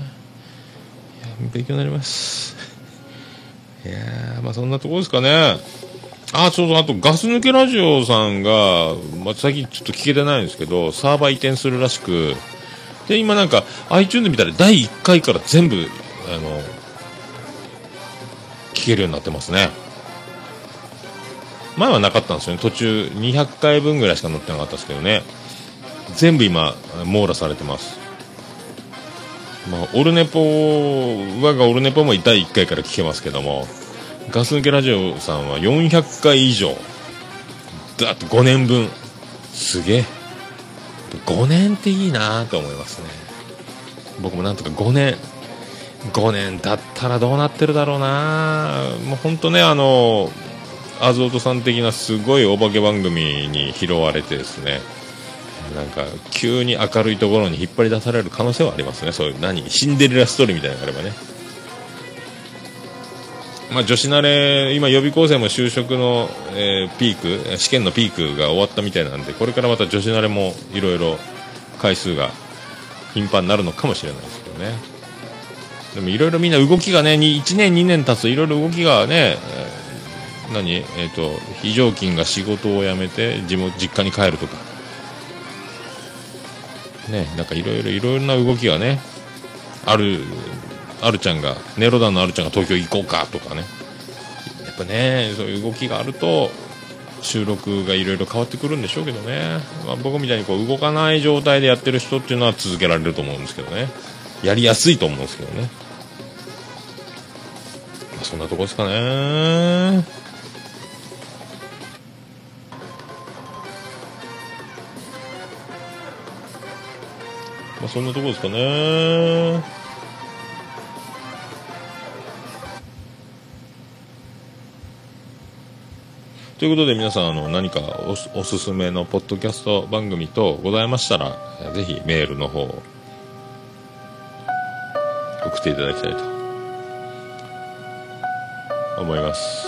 勉強になります。いやまあそんなとこですかね。あそうそう。あとガス抜けラジオさんが、まあ、最近ちょっと聞けてないんですけどサーバー移転するらしくで今なんか iTunes で見たら第1回から全部あの聞けるようになってますね。前はなかったんですよね。途中200回分ぐらいしか載ってなかったですけどね。全部今網羅されてます。まあ、オルネポ我がオルネポも第1回から聞けますけども。ガス抜けラジオさんは400回以上。だって5年分。すげえ。5年っていいなと思いますね。僕もなんとか5年。5年経ったらどうなってるだろうな。もう本当ねあのアズオトさん的なすごいお化け番組に拾われてですね。なんか急に明るいところに引っ張り出される可能性はありますね。そういう何シンデレラストーリーみたいなのがあればね。まあ女子慣れ今予備校生も就職の、えーピーク試験のピークが終わったみたいなんでこれからまた女子慣れもいろいろ回数が頻繁になるのかもしれないですけどね。でもいろいろみんな動きがね1年2年経つといろいろ動きがね、えー何？えっ、と非常勤が仕事を辞めて地元実家に帰るとか。ねなんかいろいろいろな動きがねあるあるちゃんがネロダンのあるちゃんが東京行こうかとかね。やっぱねそういう動きがあると収録がいろいろ変わってくるんでしょうけどね、まあ、僕みたいにこう動かない状態でやってる人っていうのは続けられると思うんですけどね。やりやすいと思うんですけどね、まあ、そんなとこですかね。まあそんなとこですかね。ということで皆さんあの何かおすおすすめのポッドキャスト番組等ございましたらぜひメールの方送っていただきたいと思います。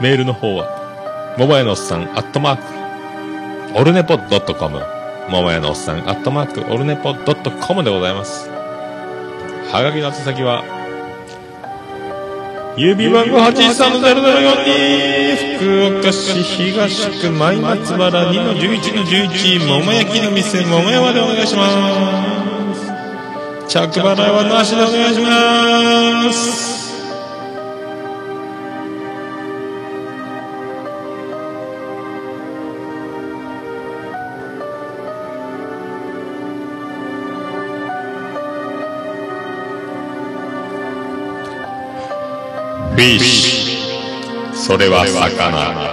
メールの方は桃屋のおっさんアットマークオルネポドットコム桃屋のおっさんアットマークオルネポドットコムでございます。はがきの宛先は指番号83004福岡市東区舞松原2の11の11桃焼きの店桃山でお願いします。着払いはなしでお願いします。フィッシそれは魚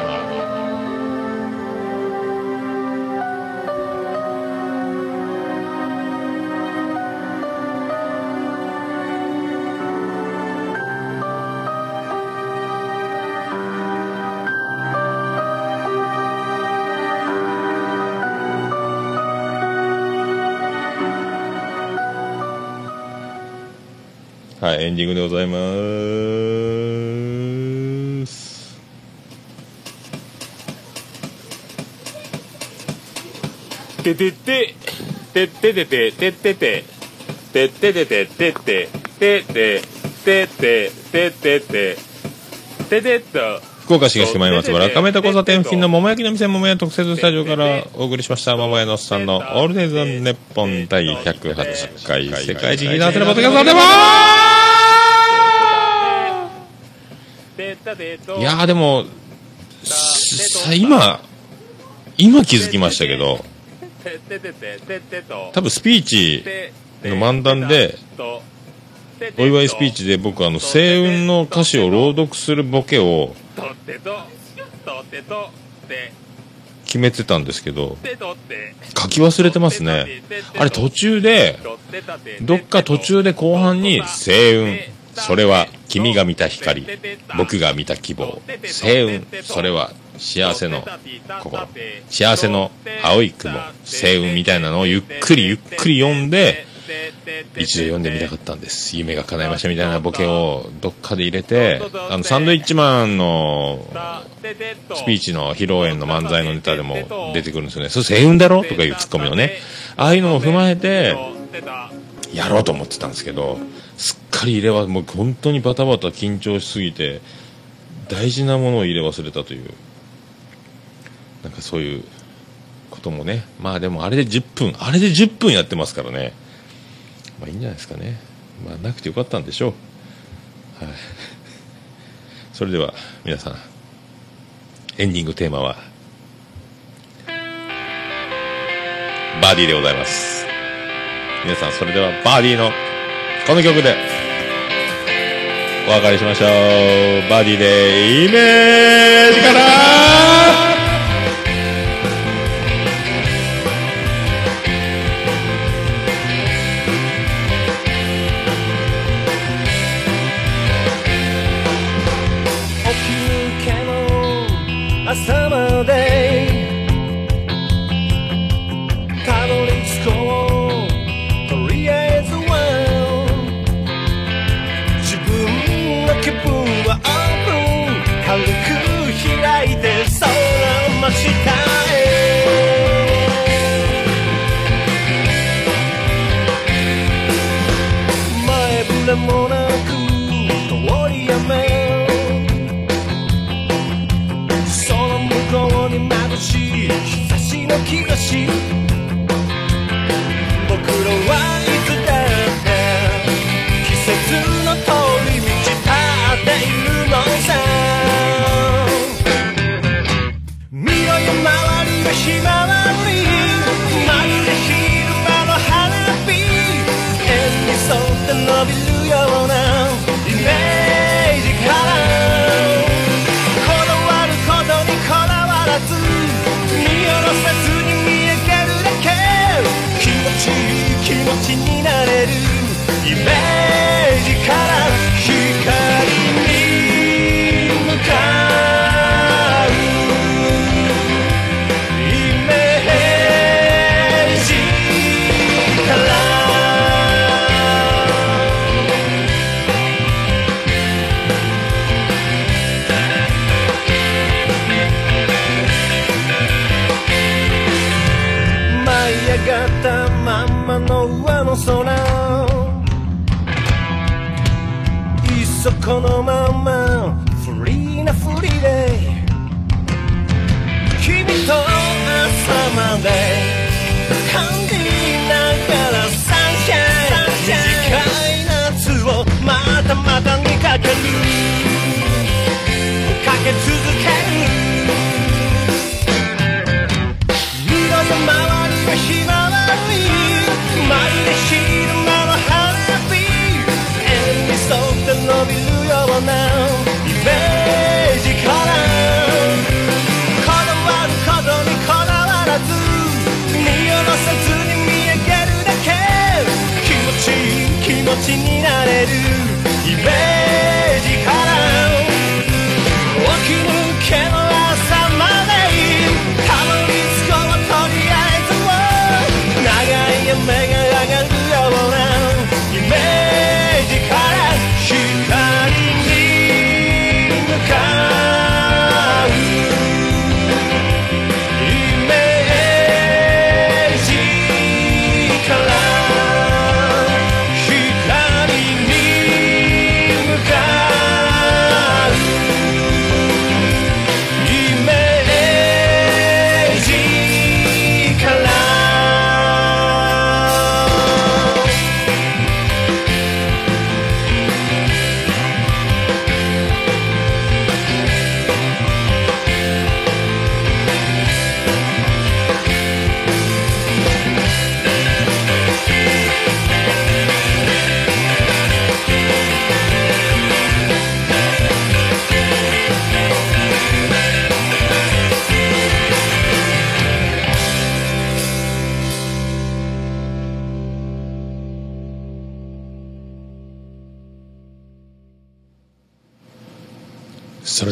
はい、エンディングでございます。ててて、てててて、ててて、てててて、てて、てて、てて、ててて、ててっと、福岡市が島松原赤目田交差点付近の桃焼きの店桃屋特設スタジオからお送りしました。桃屋のおっさんのオールデイズ・ザ・ネッポン第108回世界一ひなせのポッドキャストでもいやーでもさ今今気づきましたけど多分スピーチの漫談でお祝いスピーチで僕あの星雲の歌詞を朗読するボケを決めてたんですけど書き忘れてますね。あれ途中でどっか途中で後半に星雲それは君が見た光僕が見た希望。星雲それは幸せの心。幸せの青い雲星雲みたいなのをゆっくりゆっくり読んで一度読んでみたかったんです。夢が叶いましたみたいなボケをどっかで入れてあのサンドイッチマンのスピーチの披露宴の漫才のネタでも出てくるんですよね。それ星雲だろ？とかいうツッコミをね。ああいうのも踏まえてやろうと思ってたんですけどかり入れはもう本当にバタバタ緊張しすぎて大事なものを入れ忘れたというなんかそういうこともね。まあでもあれで10分あれで10分やってますからね。まあいいんじゃないですかね。まあなくてよかったんでしょう。はい。それでは皆さんエンディングテーマはバーディーでございます。皆さんそれではバーディーのこの曲で。お別れしましょう。バディでイメージから。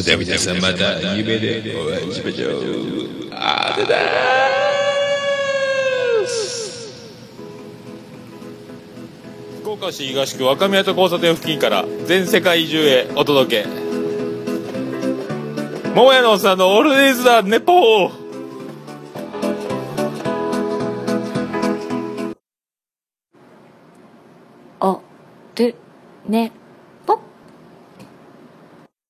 それでは皆さんまた夢で。お会いしましょう。あでだ福岡市東区若宮と交差点付近から全世界中へお届け。桃屋のおっさんのオールディーズだネポー